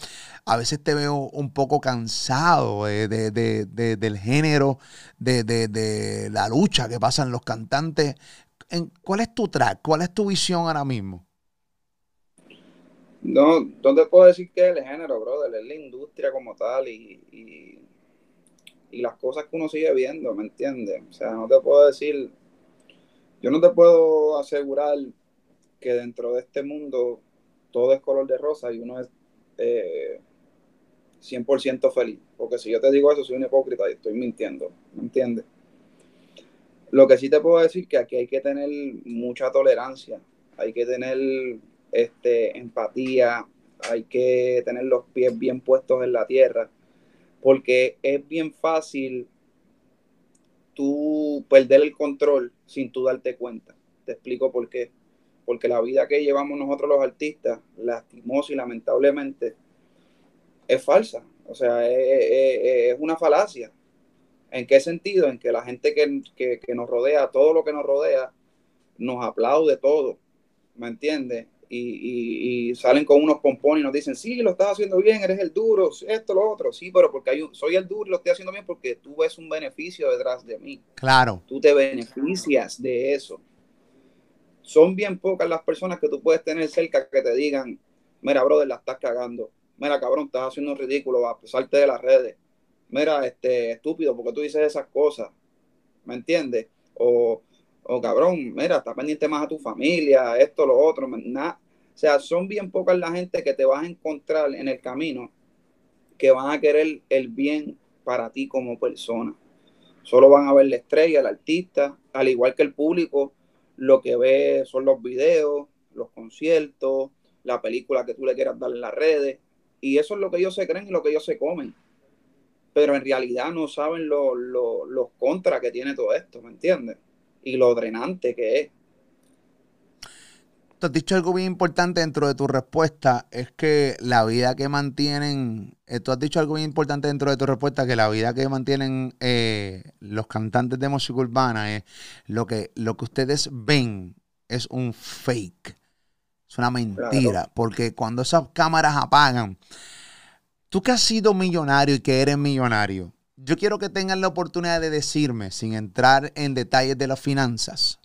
A veces te veo un poco cansado eh, del género, de, la lucha que pasan los cantantes. ¿Cuál es tu track? ¿Cuál es tu visión ahora mismo? No, no te puedo decir que es el género, brother, es la industria como tal y, y, y las cosas que uno sigue viendo, ¿me entiendes? O sea, no te puedo decir yo no te puedo asegurar que dentro de este mundo todo es color de rosa y uno es 100% eh, feliz. Porque si yo te digo eso, soy un hipócrita y estoy mintiendo. ¿Me entiendes? Lo que sí te puedo decir es que aquí hay que tener mucha tolerancia, hay que tener este, empatía, hay que tener los pies bien puestos en la tierra, porque es bien fácil tú perder el control sin tú darte cuenta. Te explico por qué. Porque la vida que llevamos nosotros los artistas, lastimosa y lamentablemente, es falsa. O sea, es, una falacia. ¿En qué sentido? En que la gente que, que nos rodea, todo lo que nos rodea, nos aplaude todo. ¿Me entiendes? Y, salen con unos pompones y nos dicen, sí, lo estás haciendo bien, eres el duro, esto, lo otro. Sí, pero porque hay soy el duro y lo estoy haciendo bien porque tú ves un beneficio detrás de mí. Claro. Tú te beneficias de eso. son bien pocas las personas que tú puedes tener cerca que te digan, mira, brother, la estás cagando. Mira, cabrón, estás haciendo un ridículo, a pesarte de las redes. Mira, este, estúpido, porque tú dices esas cosas? ¿Me entiendes? O, o cabrón, mira, está pendiente más a tu familia, esto, lo otro. Nada. O sea, son bien pocas la gente que te vas a encontrar en el camino que van a querer el bien para ti como persona. Solo van a ver la estrella, el artista, al igual que el público, lo que ve son los videos, los conciertos, la película que tú le quieras dar en las redes. Y eso es lo que ellos se creen y lo que ellos se comen. Pero en realidad no saben los contras que tiene todo esto, ¿me entiendes? Y lo drenante que es. Tú has dicho algo bien importante dentro de tu respuesta, es que la vida que mantienen, eh, tú has dicho algo bien importante dentro de tu respuesta, que la vida que mantienen eh, los cantantes de música urbana es lo que, lo que ustedes ven es un fake, es una mentira, porque cuando esas cámaras apagan, tú que has sido millonario y que eres millonario, yo quiero que tengan la oportunidad de decirme, sin entrar en detalles de las finanzas,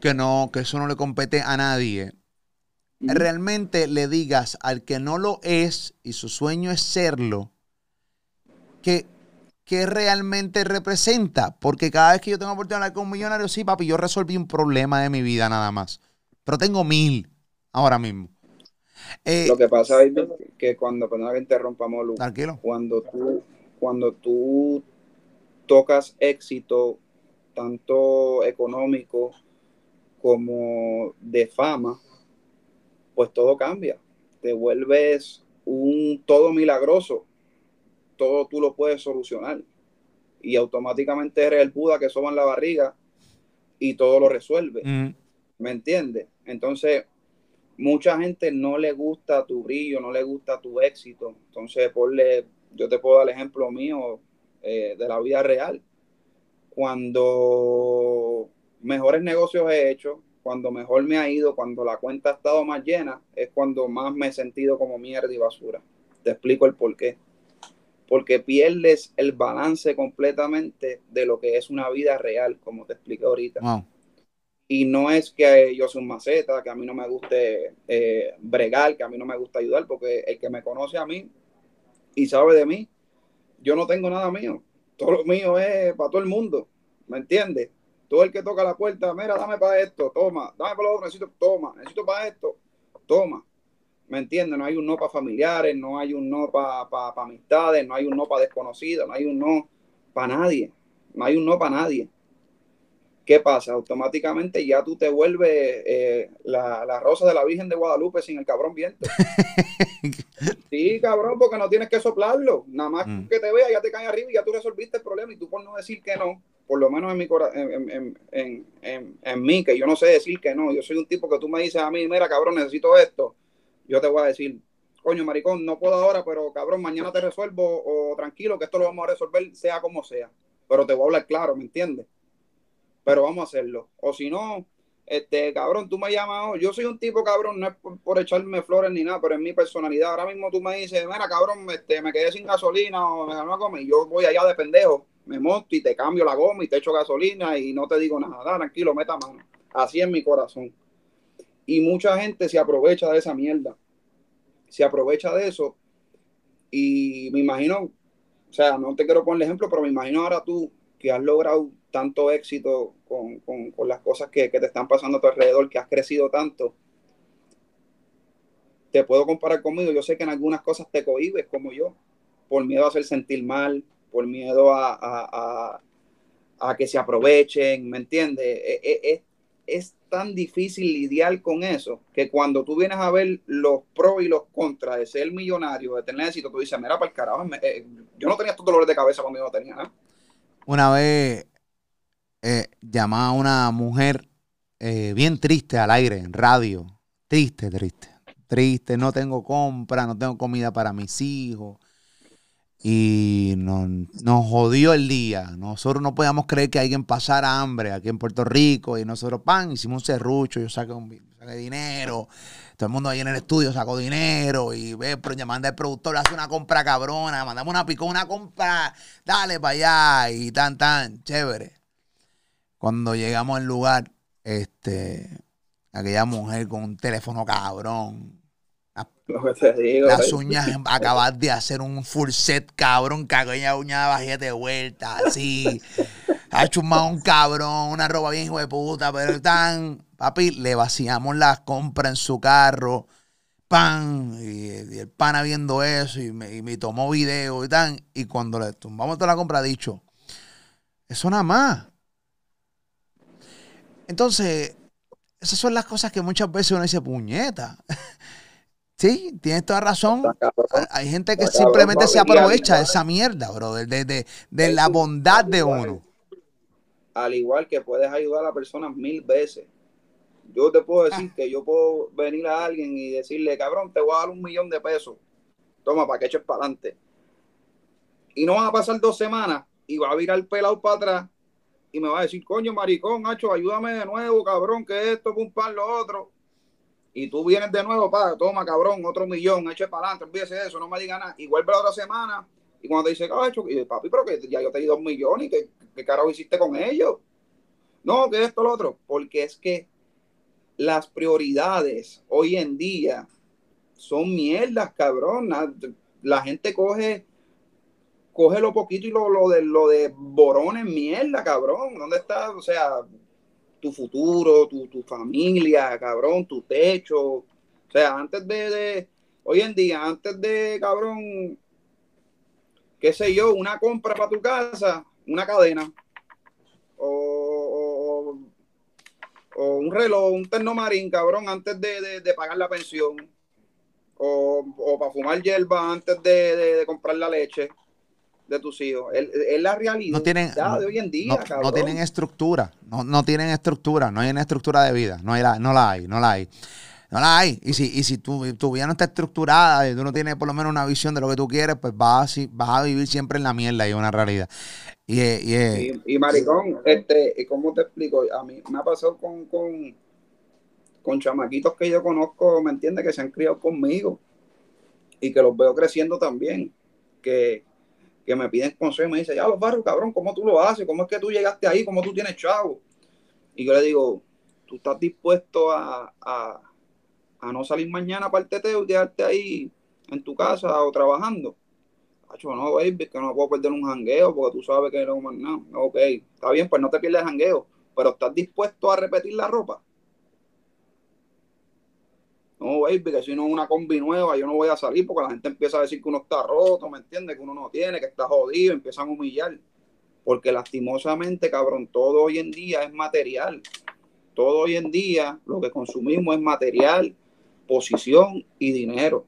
que no, que eso no le compete a nadie, realmente le digas al que no lo es y su sueño es serlo, que, que realmente representa. Porque cada vez que yo tengo oportunidad de hablar con un millonario, sí, papi, yo resolví un problema de mi vida nada más. Pero tengo mil ahora mismo. Eh, lo que pasa es que cuando, perdón que interrumpamos, cuando tú, cuando tú tocas éxito, tanto económico como de fama, pues todo cambia. Te vuelves un todo milagroso. Todo tú lo puedes solucionar. Y automáticamente eres el Buda que soba en la barriga y todo lo resuelve. Mm. ¿Me entiendes? Entonces, mucha gente no le gusta tu brillo, no le gusta tu éxito. Entonces, ponle, yo te puedo dar el ejemplo mío eh, de la vida real. Cuando mejores negocios he hecho, cuando mejor me ha ido, cuando la cuenta ha estado más llena, es cuando más me he sentido como mierda y basura. Te explico el por qué. Porque pierdes el balance completamente de lo que es una vida real, como te expliqué ahorita. Y no es que yo soy un maceta, que a mí no me guste eh, bregar, que a mí no me gusta ayudar, porque el que me conoce a mí y sabe de mí, yo no tengo nada mío. Todo lo mío es para todo el mundo. ¿Me entiendes? Todo el que toca la puerta, mira, dame para esto, toma, dame para lo otro, necesito, toma, necesito para esto, toma. ¿Me entiendes? No hay un no para familiares, no hay un no para amistades, no hay un no para desconocidos, no hay un no para nadie, no hay un no para nadie. ¿Qué pasa? Automáticamente ya tú te vuelves eh, la, rosa de la Virgen de Guadalupe sin el cabrón viento. sí, cabrón, porque no tienes que soplarlo. Nada más mm. que te vea, ya te cae arriba y ya tú resolviste el problema. Y tú por no decir que no, por lo menos en mi en, en, en, en, mí, que yo no sé decir que no. Yo soy un tipo que tú me dices a mí, mira, cabrón, necesito esto. Yo te voy a decir, coño, maricón, no puedo ahora, pero cabrón, mañana te resuelvo o tranquilo, que esto lo vamos a resolver sea como sea. Pero te voy a hablar claro, ¿me entiendes? Pero vamos a hacerlo. O si no, este, cabrón, tú me llamas, yo soy un tipo, cabrón, no es por, echarme flores ni nada, pero es mi personalidad. Ahora mismo tú me dices, mira, cabrón, este, me quedé sin gasolina o me ganó a comer, y yo voy allá de pendejo me monto y te cambio la goma y te echo gasolina y no te digo nada, tranquilo, meta mano. Así es mi corazón. Y mucha gente se aprovecha de esa mierda. Se aprovecha de eso. Y me imagino, o sea, no te quiero poner el ejemplo, pero me imagino ahora tú que has logrado tanto éxito con, las cosas que, que, te están pasando a tu alrededor, que has crecido tanto. Te puedo comparar conmigo. Yo sé que en algunas cosas te cohibes como yo, por miedo a hacer sentir mal, por miedo a, que se aprovechen, ¿me entiendes? E, e, e, es, tan difícil lidiar con eso que cuando tú vienes a ver los pros y los contras de ser millonario, de tener éxito, tú dices, mira, para el carajo, eh, yo no tenía estos dolores de cabeza cuando yo no tenía nada. Una vez eh, llamaba a una mujer eh, bien triste al aire, en radio, triste, triste, triste, no tengo compra, no tengo comida para mis hijos y nos, jodió el día. Nosotros no podíamos creer que alguien pasara hambre aquí en Puerto Rico y nosotros, pan, hicimos un serrucho, yo saqué, un, saqué dinero, todo el mundo ahí en el estudio sacó dinero y ve, pero llamando al productor, hace una compra cabrona, mandamos una picó, una compra, dale para allá y tan, tan, chévere. Cuando llegamos al lugar, este, aquella mujer con un teléfono cabrón. Digo. Las eh. uñas, acabas de hacer un full set, cabrón, que aquella uña de bajete de vuelta, así. Ha chumado un cabrón, una ropa bien hijo de puta, pero tan, papi, le vaciamos las compras en su carro, pan, y, y el pana viendo eso, y me, y me tomó video y tan, y cuando le tumbamos toda la compra, ha dicho, eso nada más. Entonces, esas son las cosas que muchas veces uno dice, puñeta. Sí, tienes toda razón. Hay- gente que simplemente se aprovecha de esa mierda, bro, de, de, de- la bondad de uno. Al igual que puedes ayudar a la persona mil veces. Yo te puedo Ah. decir que yo puedo venir a alguien y decirle, cabrón, te voy a dar un millón de pesos. Toma, para que eches para adelante. Y no van a pasar dos semanas y va a virar el pelado para atrás y me va a decir, coño, maricón, Hacho, ayúdame de nuevo, cabrón, que esto, pum, pan, lo otro. Y tú vienes de nuevo, pa, toma, cabrón, otro millón, eche para adelante, olvídese de eso, no me diga nada. Y vuelve la otra semana y cuando te dice, Hacho, y yo, papi, pero que ya yo te di dos millones, ¿y qué, qué carajo hiciste con ellos? No, que esto, lo otro. Porque es que las prioridades hoy en día son mierdas, cabrón. La gente coge, coge lo poquito y lo, lo de lo de borones mierda, cabrón. ¿Dónde está? O sea, tu futuro, tu, tu familia, cabrón, tu techo. O sea, antes de, de, hoy en día, antes de, cabrón, qué sé yo, una compra para tu casa, una cadena. O, o, un reloj, un ternomarín, cabrón, antes de, de, pagar la pensión. O, o para fumar hierba antes de, de comprar la leche de tus hijos. Es, la realidad No tienen, de hoy en día, no, cabrón. no tienen estructura, no, no tienen estructura, no hay una estructura de vida, no, hay la, no la hay, no la hay. No la hay. Y si, y si tu, tu vida no está estructurada y tú no tienes por lo menos una visión de lo que tú quieres, pues vas, a vas a vivir siempre en la mierda y es una realidad. Y, y, eh, Y, y maricón, este, ¿cómo te explico? A mí me ha pasado con, con, con chamaquitos que yo conozco, ¿me entiendes? Que se han criado conmigo y que los veo creciendo también, que, que me piden consejo y me dicen, ya los barrios, cabrón, ¿cómo tú lo haces? ¿Cómo es que tú llegaste ahí? ¿Cómo tú tienes chavo? Y yo le digo, ¿tú estás dispuesto a, a, no salir mañana para el teteo y quedarte ahí en tu casa o trabajando? Acho, no, baby, que no puedo perder un jangueo porque tú sabes que no más nada. Ok, está bien, pues no te pierdes el jangueo, pero ¿estás dispuesto a repetir la ropa? No, baby, que si no es una combi nueva, yo no voy a salir porque la gente empieza a decir que uno está roto, ¿me entiendes? Que uno no tiene, que está jodido, empiezan a humillar. Porque lastimosamente, cabrón, todo hoy en día es material. Todo hoy en día lo que consumimos es material, posición y dinero.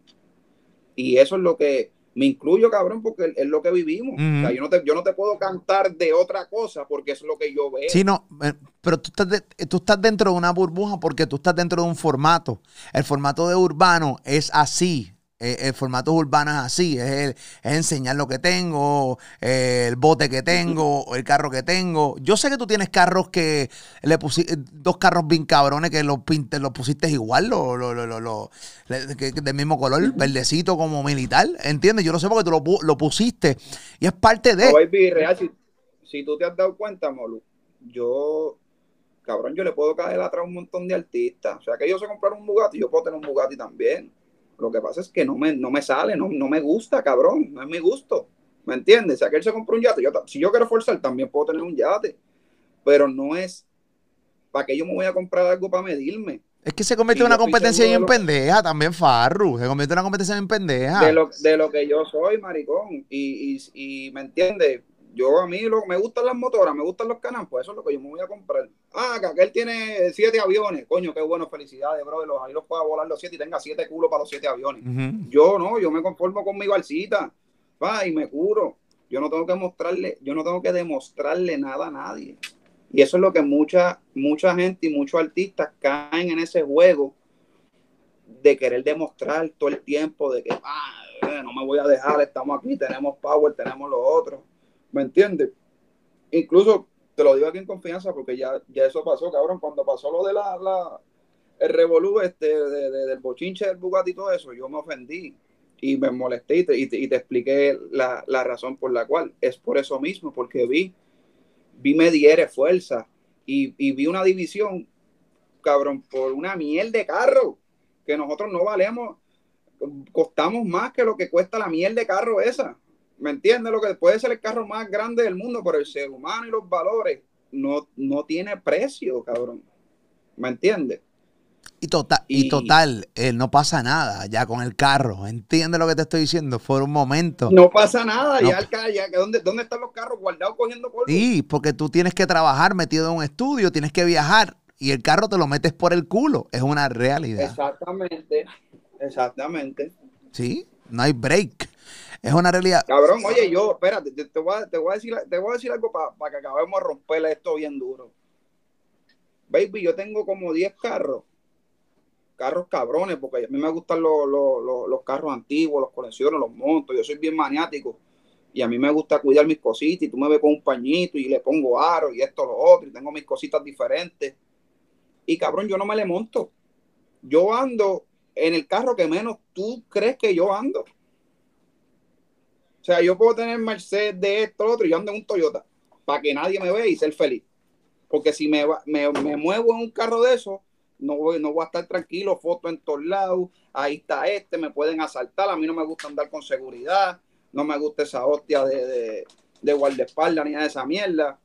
Y eso es lo que me incluyo, cabrón, porque es lo que vivimos. Ujú. O sea, yo no, te, yo no te puedo cantar de otra cosa porque es lo que yo veo. Sí, no, eh, pero tú estás, de- tú estás dentro de una burbuja porque tú estás dentro de un formato. El formato de urbano es así. Eh, el formato urbano es así. Es, el- es enseñar lo que tengo, eh, el bote que tengo, el carro que tengo. Yo sé que tú tienes carros que le pusiste, dos carros bien cabrones que los pintes, los pusiste igual, lo, lo, lo, lo- lo- le- que- del mismo color, verdecito como militar. ¿Entiendes? Yo lo sé porque tú lo, pu- lo pusiste y es parte de. Baby, real, si, si tú te has dado cuenta, Molu, yo, cabrón, yo le puedo caer atrás a un montón de artistas. O sea, que ellos se compraron un Bugatti, yo puedo tener un Bugatti también. Lo que pasa es que no me, no me sale, no, no me gusta, cabrón, no es mi gusto. ¿Me entiendes? Que él se compró un yate, yo, si yo quiero forzar, también puedo tener un yate. Pero no es para que yo me voy a comprar algo para medirme. Es que se convierte en una competencia bien lo- pendeja también, Farru. Se convierte en una competencia bien pendeja. de lo, de lo que yo soy, maricón. Y, y, y me entiende, yo a mí lo, me gustan las motoras, me gustan los canales, pues eso es lo que yo me voy a comprar. Ah, que aquel tiene siete aviones, coño, qué bueno, felicidades, bro, los, ahí los pueda volar los siete y tenga siete culos para los siete aviones. Yo no, yo me conformo con mi balsita, va, y me curo. Yo no tengo que mostrarle, yo no tengo que demostrarle nada a nadie. Y eso es lo que mucha, mucha gente y muchos artistas caen en ese juego de querer demostrar todo el tiempo de que ah, eh, no me voy a dejar, estamos aquí, tenemos power, tenemos lo otro. ¿Me entiendes? Incluso te lo digo aquí en confianza porque ya, ya eso pasó, cabrón. Cuando pasó lo de la, la el revolú este de, de- del bochinche del Bugatti y todo eso, yo me ofendí y me molesté y te, y te, y te expliqué la, la razón por la cual. Es por eso mismo, porque vi, vi me diere fuerza y, y vi una división cabrón, por una miel de carro, que nosotros no valemos, costamos más que lo que cuesta la miel de carro esa. ¿Me entiendes? Lo que puede ser el carro más grande del mundo, pero el ser humano y los valores no, no tiene precio, cabrón. ¿Me entiendes? Y total, y, total eh, no pasa nada ya con el carro. ¿Entiendes lo que te estoy diciendo? Fue un momento. No pasa nada, ya, el, ya ¿dónde, ¿dónde están los carros guardados cogiendo polvo? Sí, porque tú tienes que trabajar metido en un estudio, tienes que viajar y el carro te lo metes por el culo. Es una realidad. Exactamente, exactamente. Sí, no hay break. Es una realidad. Cabrón, oye, yo, espérate, te, voy, a, a, decir, te voy a decir algo para que acabemos de romperle esto bien duro. Baby, yo tengo como 10 carros carros cabrones, porque a mí me gustan los, carros antiguos, los colecciones, los montos, yo soy bien maniático y a mí me gusta cuidar mis cositas y tú me ves con un pañito y le pongo aro y esto, lo otro, y tengo mis cositas diferentes. Y cabrón, yo no me le monto. Yo ando en el carro que menos tú crees que yo ando. O sea, yo puedo tener Mercedes de esto, lo otro, y yo ando en un Toyota, para que nadie me vea y ser feliz. Porque si me, me, me muevo en un carro de esos, no voy, no voy a estar tranquilo, foto en todos lados, ahí está este, me pueden asaltar, a mí no me gusta andar con seguridad, no me gusta esa hostia de, de, de guardaespaldas ni nada de esa mierda.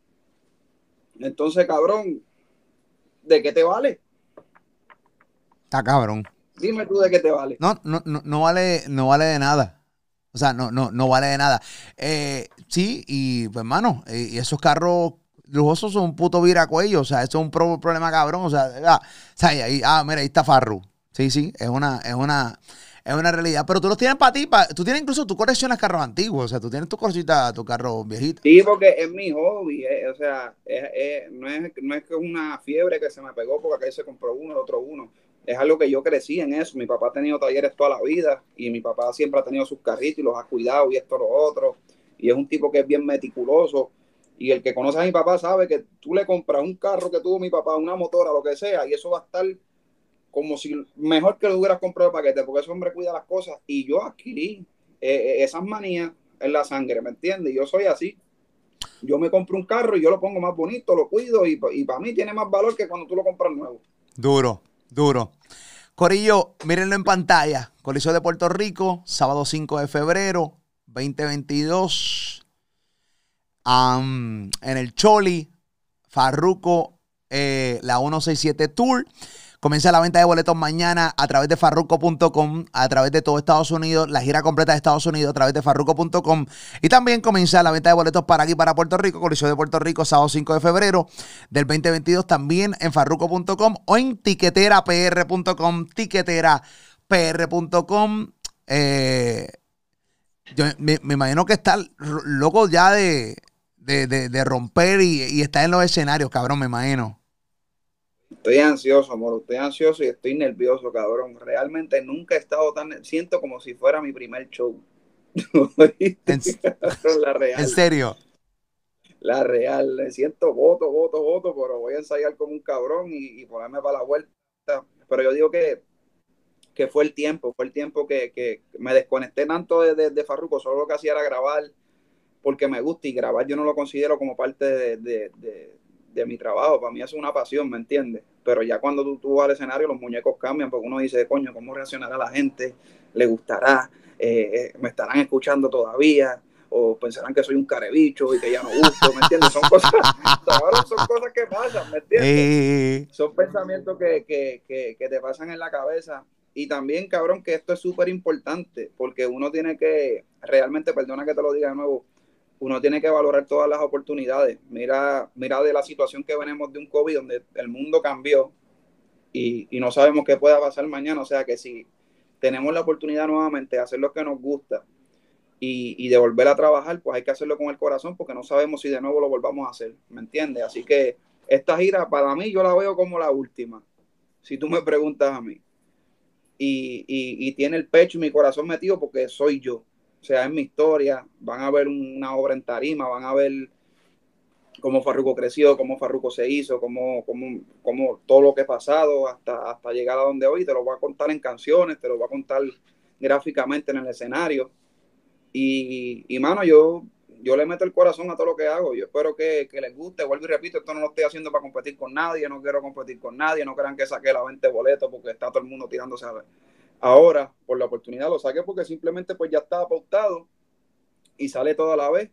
Entonces, cabrón, ¿de qué te vale? Está cabrón. Dime tú de qué te vale. No, no, no, no vale, no vale de nada. O sea, no, no, no vale de nada. Eh, sí, y pues, hermano, eh, y esos carros lujosos son un puto viracuello. O sea, eso es un problema cabrón. O sea, ah, ahí, ah, mira, ahí está Farru. Sí, sí, es una, es una, es una realidad. Pero tú los tienes para ti, tú tienes incluso, tú coleccionas carros antiguos, o sea, tú tienes tu cosita, tu carro viejito. Sí, porque es mi hobby, eh, o sea, no, es, no es que es una fiebre que se me pegó porque acá se compró uno, el otro uno. Es algo que yo crecí en eso. Mi papá ha tenido talleres toda la vida y mi papá siempre ha tenido sus carritos y los ha cuidado y esto, lo otro. Y es un tipo que es bien meticuloso y el que conoce a mi papá sabe que tú le compras un carro que tuvo mi papá, una motora, lo que sea, y eso va a estar como si mejor que lo hubieras comprado el paquete, porque ese hombre cuida las cosas. Y yo adquirí eh, eh, esas manías en la sangre, ¿me entiendes? Yo soy así. Yo me compro un carro y yo lo pongo más bonito, lo cuido y, y para mí tiene más valor que cuando tú lo compras nuevo. Duro, duro. Corillo, mírenlo en pantalla. Coliseo de Puerto Rico, sábado 5 de febrero 2022 en el Choli, Farruco, eh, la 167 Tour. Comienza la venta de boletos mañana a través de farruco.com, a través de todo Estados Unidos, la gira completa de Estados Unidos a través de farruco.com. Y también comienza la venta de boletos para aquí, para Puerto Rico, Coliseo de Puerto Rico, sábado 5 de febrero del 2022, también en farruco.com o en tiqueterapr.com, tiqueterapr.com. Eh, yo me, imagino que está loco ya de, de, romper y, estar en los escenarios, cabrón, me imagino. Estoy ansioso, amor, estoy ansioso y estoy nervioso, cabrón. Realmente nunca he estado tan... Siento como si fuera mi primer show. ¿En, la real. ¿En serio? La real. Le siento voto, voto, voto, pero voy a ensayar como un cabrón y, ponerme para la vuelta. Pero yo digo que, que fue el tiempo, fue el tiempo que, me desconecté tanto de, de, de Farruko, solo lo que hacía era grabar porque me gusta y grabar yo no lo considero como parte de, mi trabajo. Para mí es una pasión, ¿me entiendes? Pero ya cuando tú, tú, vas al escenario, los muñecos cambian porque uno dice, coño, ¿cómo reaccionará la gente? ¿Le gustará? Eh, eh, ¿Me estarán escuchando todavía? o pensarán que soy un carebicho y que ya no gusto, ¿me entiendes? Son cosas, son cosas que pasan, ¿me entiendes? Eh. Son pensamientos que, que, que, te pasan en la cabeza. Y también, cabrón, que esto es súper importante, porque uno tiene que, realmente, perdona que te lo diga de nuevo, uno tiene que valorar todas las oportunidades. Mira, mira de la situación que venimos de un COVID donde el mundo cambió y, no sabemos qué pueda pasar mañana. O sea que si tenemos la oportunidad nuevamente de hacer lo que nos gusta y, de volver a trabajar, pues hay que hacerlo con el corazón porque no sabemos si de nuevo lo volvamos a hacer. ¿Me entiendes? Así que esta gira para mí yo la veo como la última, si tú me preguntas a mí. Y, y tiene el pecho y mi corazón metido porque soy yo sea, en mi historia, van a ver una obra en tarima, van a ver cómo Farruco creció, cómo Farruco se hizo, cómo, cómo, cómo todo lo que ha pasado hasta, hasta llegar a donde hoy. Te lo voy a contar en canciones, te lo voy a contar gráficamente en el escenario. Y, y mano, yo, yo le meto el corazón a todo lo que hago. Yo espero que, les guste. Vuelvo y repito, esto no lo estoy haciendo para competir con nadie. No quiero competir con nadie. No crean que saqué la 20 boletos porque está todo el mundo tirándose a ver. Ahora, por la oportunidad, lo saqué porque simplemente pues ya estaba pautado y sale toda la vez.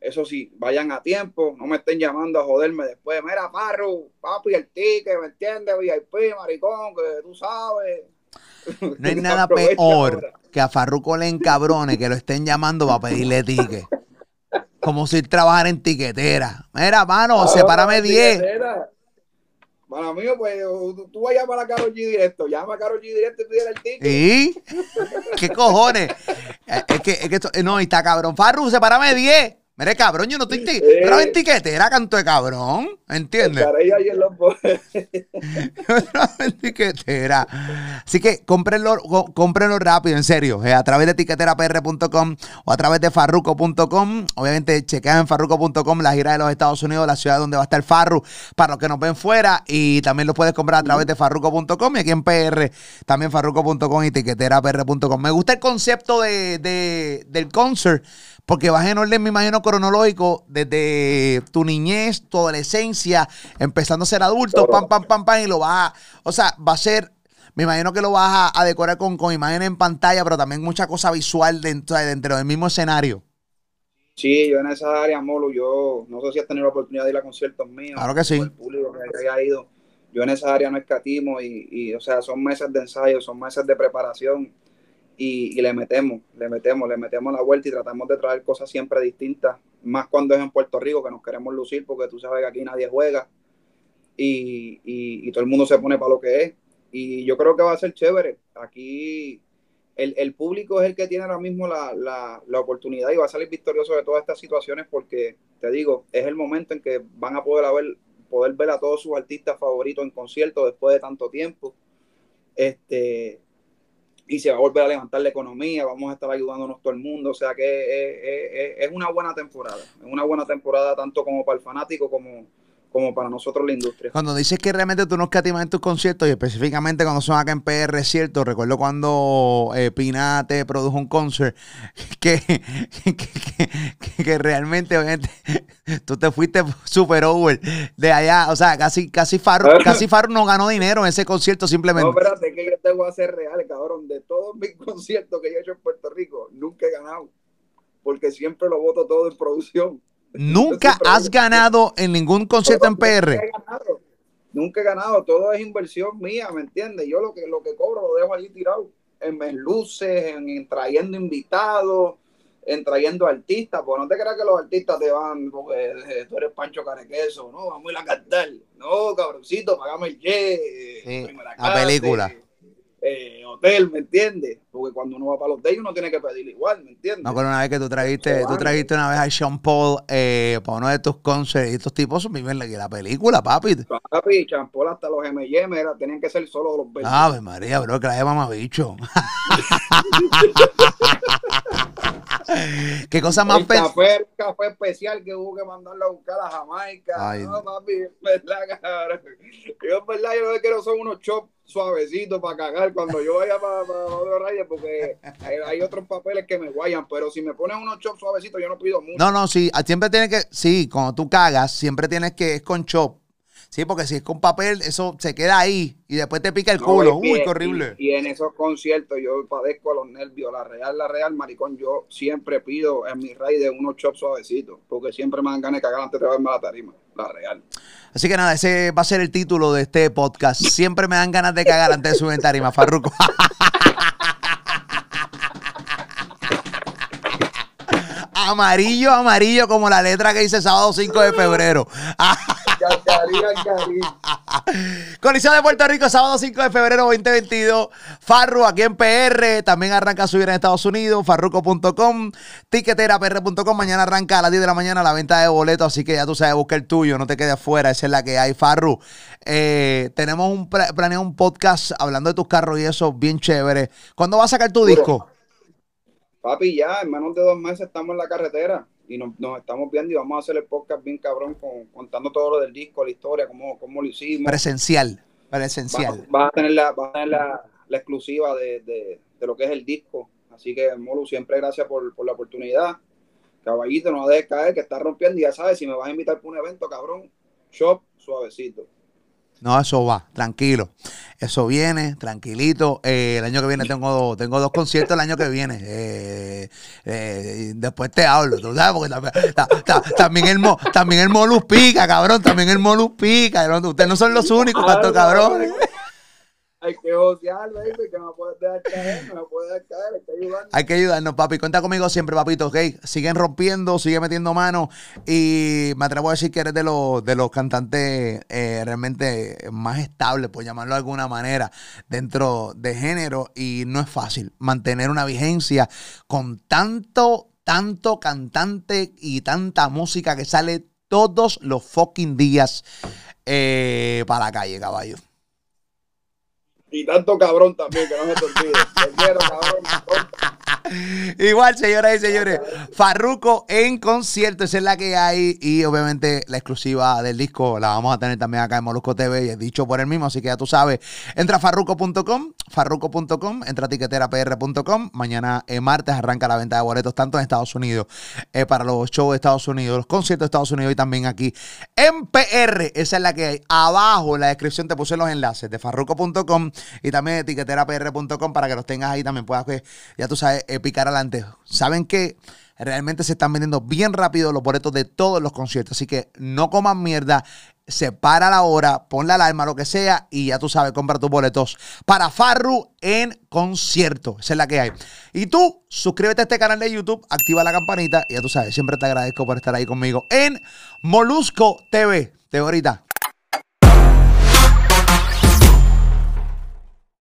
Eso sí, vayan a tiempo, no me estén llamando a joderme después. Mira, Parro, papi, el ticket, ¿me entiendes? VIP, maricón, que tú sabes. No hay nada peor que a Farruko le encabrone que lo estén llamando para pedirle ticket. Como si trabajara en tiquetera. Mira, mano, ah, sepárame 10. Para mí, pues tú vas a llamar a Carol G directo. Llama a Carol G directo y pide el ticket. ¿Y? ¿Qué cojones? es que, es que esto, no, y está cabrón. Farru, sepárame 10. Mire, cabrón, yo no estoy pero en tiquetera, canto de cabrón. ¿Entiendes? ahí en tiquetera. Así que cómprenlo, cómprenlo rápido, en serio. Eh, a través de tiqueterapr.com o a través de farruco.com. Obviamente, chequean en farruco.com la gira de los Estados Unidos, la ciudad donde va a estar Farru, para los que nos ven fuera. Y también lo puedes comprar a través de farruco.com y aquí en PR, también farruco.com y tiqueterapr.com. Me gusta el concepto de, de, del concert porque vas en orden, me imagino, cronológico, desde tu niñez, tu adolescencia, empezando a ser adulto, pam, pam, pam, pam, y lo vas a, o sea, va a ser, me imagino que lo vas a, decorar con, con imágenes en pantalla, pero también mucha cosa visual dentro, dentro del mismo escenario. Sí, yo en esa área, Molo, yo no sé si has tenido la oportunidad de ir a conciertos míos. Claro que sí. El público que haya ido. Yo en esa área no escatimo y, y, o sea, son meses de ensayo, son meses de preparación y, le metemos, le metemos, le metemos la vuelta y tratamos de traer cosas siempre distintas, más cuando es en Puerto Rico, que nos queremos lucir, porque tú sabes que aquí nadie juega y, y, todo el mundo se pone para lo que es. Y yo creo que va a ser chévere. Aquí el, el público es el que tiene ahora mismo la, la, la, oportunidad y va a salir victorioso de todas estas situaciones porque, te digo, es el momento en que van a poder, ver, poder ver a todos sus artistas favoritos en concierto después de tanto tiempo. Este, y se va a volver a levantar la economía, vamos a estar ayudándonos todo el mundo, o sea que es, una buena temporada, es una buena temporada tanto como para el fanático como, como para nosotros la industria. Cuando dices que realmente tú no escatimas en tus conciertos y específicamente cuando son acá en PR, cierto, recuerdo cuando eh, Pina te produjo un concert que, que, realmente obviamente tú te fuiste super over de allá, o sea, casi, casi Farro, casi Farro no ganó dinero en ese concierto simplemente. No, espérate, que yo te voy a hacer real, cabrón, de todos mis conciertos que yo he hecho en Puerto Rico, nunca he ganado, porque siempre lo voto todo en producción. Nunca has ganado en ningún concierto en PR. Nunca he ganado, todo es inversión mía, ¿me entiendes? Yo lo que, lo que cobro lo dejo allí tirado en luces, en, trayendo invitados, en trayendo artistas, pues no te creas que los artistas te van, porque eh, tú eres Pancho Carequeso, no, vamos a ir a cantar, no, cabroncito, pagame el jet, la película. Eh, hotel, ¿me entiendes? Porque cuando uno va para los hotel uno tiene que pedir igual, ¿me entiendes? No, pero una vez que tú trajiste, tú trajiste una vez a Sean Paul eh, para uno de tus concerts y estos tipos viven la película, papi. Papi, Sean Paul hasta los M&M tenían que ser solo los verdes. Ave María, bro, que la mamá bicho. Qué cosa más el café, café especial que hubo que mandarlo a buscar a Jamaica. Ay, no, papi, verdad, cabrón. Yo, verdad, yo lo que quiero son unos chops suavecito para cagar cuando yo vaya para, para otro porque hay, otros papeles que me guayan, pero si me ponen unos chop suavecitos yo no pido mucho. No, no, sí, siempre tienes que, sí, cuando tú cagas, siempre tienes que, es con chop. Sí, porque si es con papel, eso se queda ahí y después te pica el culo. Uy, qué horrible. Y, en esos conciertos yo padezco los nervios. La real, la real, maricón, yo siempre pido en mi raid de unos chops suavecitos porque siempre me dan ganas de cagar antes de verme la tarima. La real. Así que nada, ese va a ser el título de este podcast. Siempre me dan ganas de cagar antes de subir en tarima, Farruco. amarillo, amarillo, como la letra que dice sábado 5 de febrero. Coliseo de Puerto Rico, sábado 5 de febrero 2022. Farru aquí en PR. También arranca a subir en Estados Unidos. Farruco.com. Tiqueterapr.com. Mañana arranca a las 10 de la mañana la venta de boletos. Así que ya tú sabes, busca el tuyo. No te quedes afuera. Esa es la que hay. Farru. Eh, tenemos un planeado un podcast hablando de tus carros y eso, bien chévere. ¿Cuándo vas a sacar tu disco? Papi, ya en menos de dos meses estamos en la carretera y nos, estamos viendo y vamos a hacer el podcast bien cabrón contando todo lo del disco, la historia, cómo, cómo lo hicimos. Presencial, presencial. Vas, a tener la, la, exclusiva de, de, lo que es el disco. Así que, Molu, siempre gracias por, por la oportunidad caballito, no dejes caer, que está rompiendo y ya sabes, si me vas a invitar para un evento, cabrón, shop suavecito. No, eso va, tranquilo. Eso viene, tranquilito. Eh, el año que viene tengo, tengo dos conciertos el año que viene. Eh, eh, después te hablo, tú sabes, porque también, el, también el molus pica, cabrón. También el molus pica. Ustedes no son los únicos, tanto cabrones hay que josear, baby, que no puedes dejar caer, no puedes dejar caer, hay que ayudarnos. Hay que ayudarnos, papi. Cuenta conmigo siempre, papito, ok. Siguen rompiendo, sigue metiendo mano y me atrevo a decir que eres de los, de los cantantes eh, realmente más estables, por llamarlo de alguna manera, dentro de género y no es fácil mantener una vigencia con tanto, tanto cantante y tanta música que sale todos los fucking días eh, para la calle, caballo. Y tanto cabrón también, que no se te olvide. Te quiero. Igual, señoras y señores, Farruco en concierto, esa es la que hay. Y obviamente la exclusiva del disco la vamos a tener también acá en Molusco TV, y es dicho por él mismo, así que ya tú sabes. Entra a farruco.com, farruco.com, entra a tiqueterapr.com. Mañana, eh, martes, arranca la venta de boletos tanto en Estados Unidos, eh, para los shows de Estados Unidos, los conciertos de Estados Unidos y también aquí en PR. Esa es la que hay. Abajo en la descripción te puse los enlaces de farruco.com y también de tiqueterapr.com para que los tengas ahí también puedas, que ya tú sabes, picar adelante. Saben que realmente se están vendiendo bien rápido los boletos de todos los conciertos, así que no coman mierda. Separa la hora, pon la alarma, lo que sea, y ya tú sabes, compra tus boletos para Farru en concierto. Esa es la que hay. Y tú, suscríbete a este canal de YouTube, activa la campanita, y ya tú sabes, siempre te agradezco por estar ahí conmigo en Molusco TV. Te ahorita.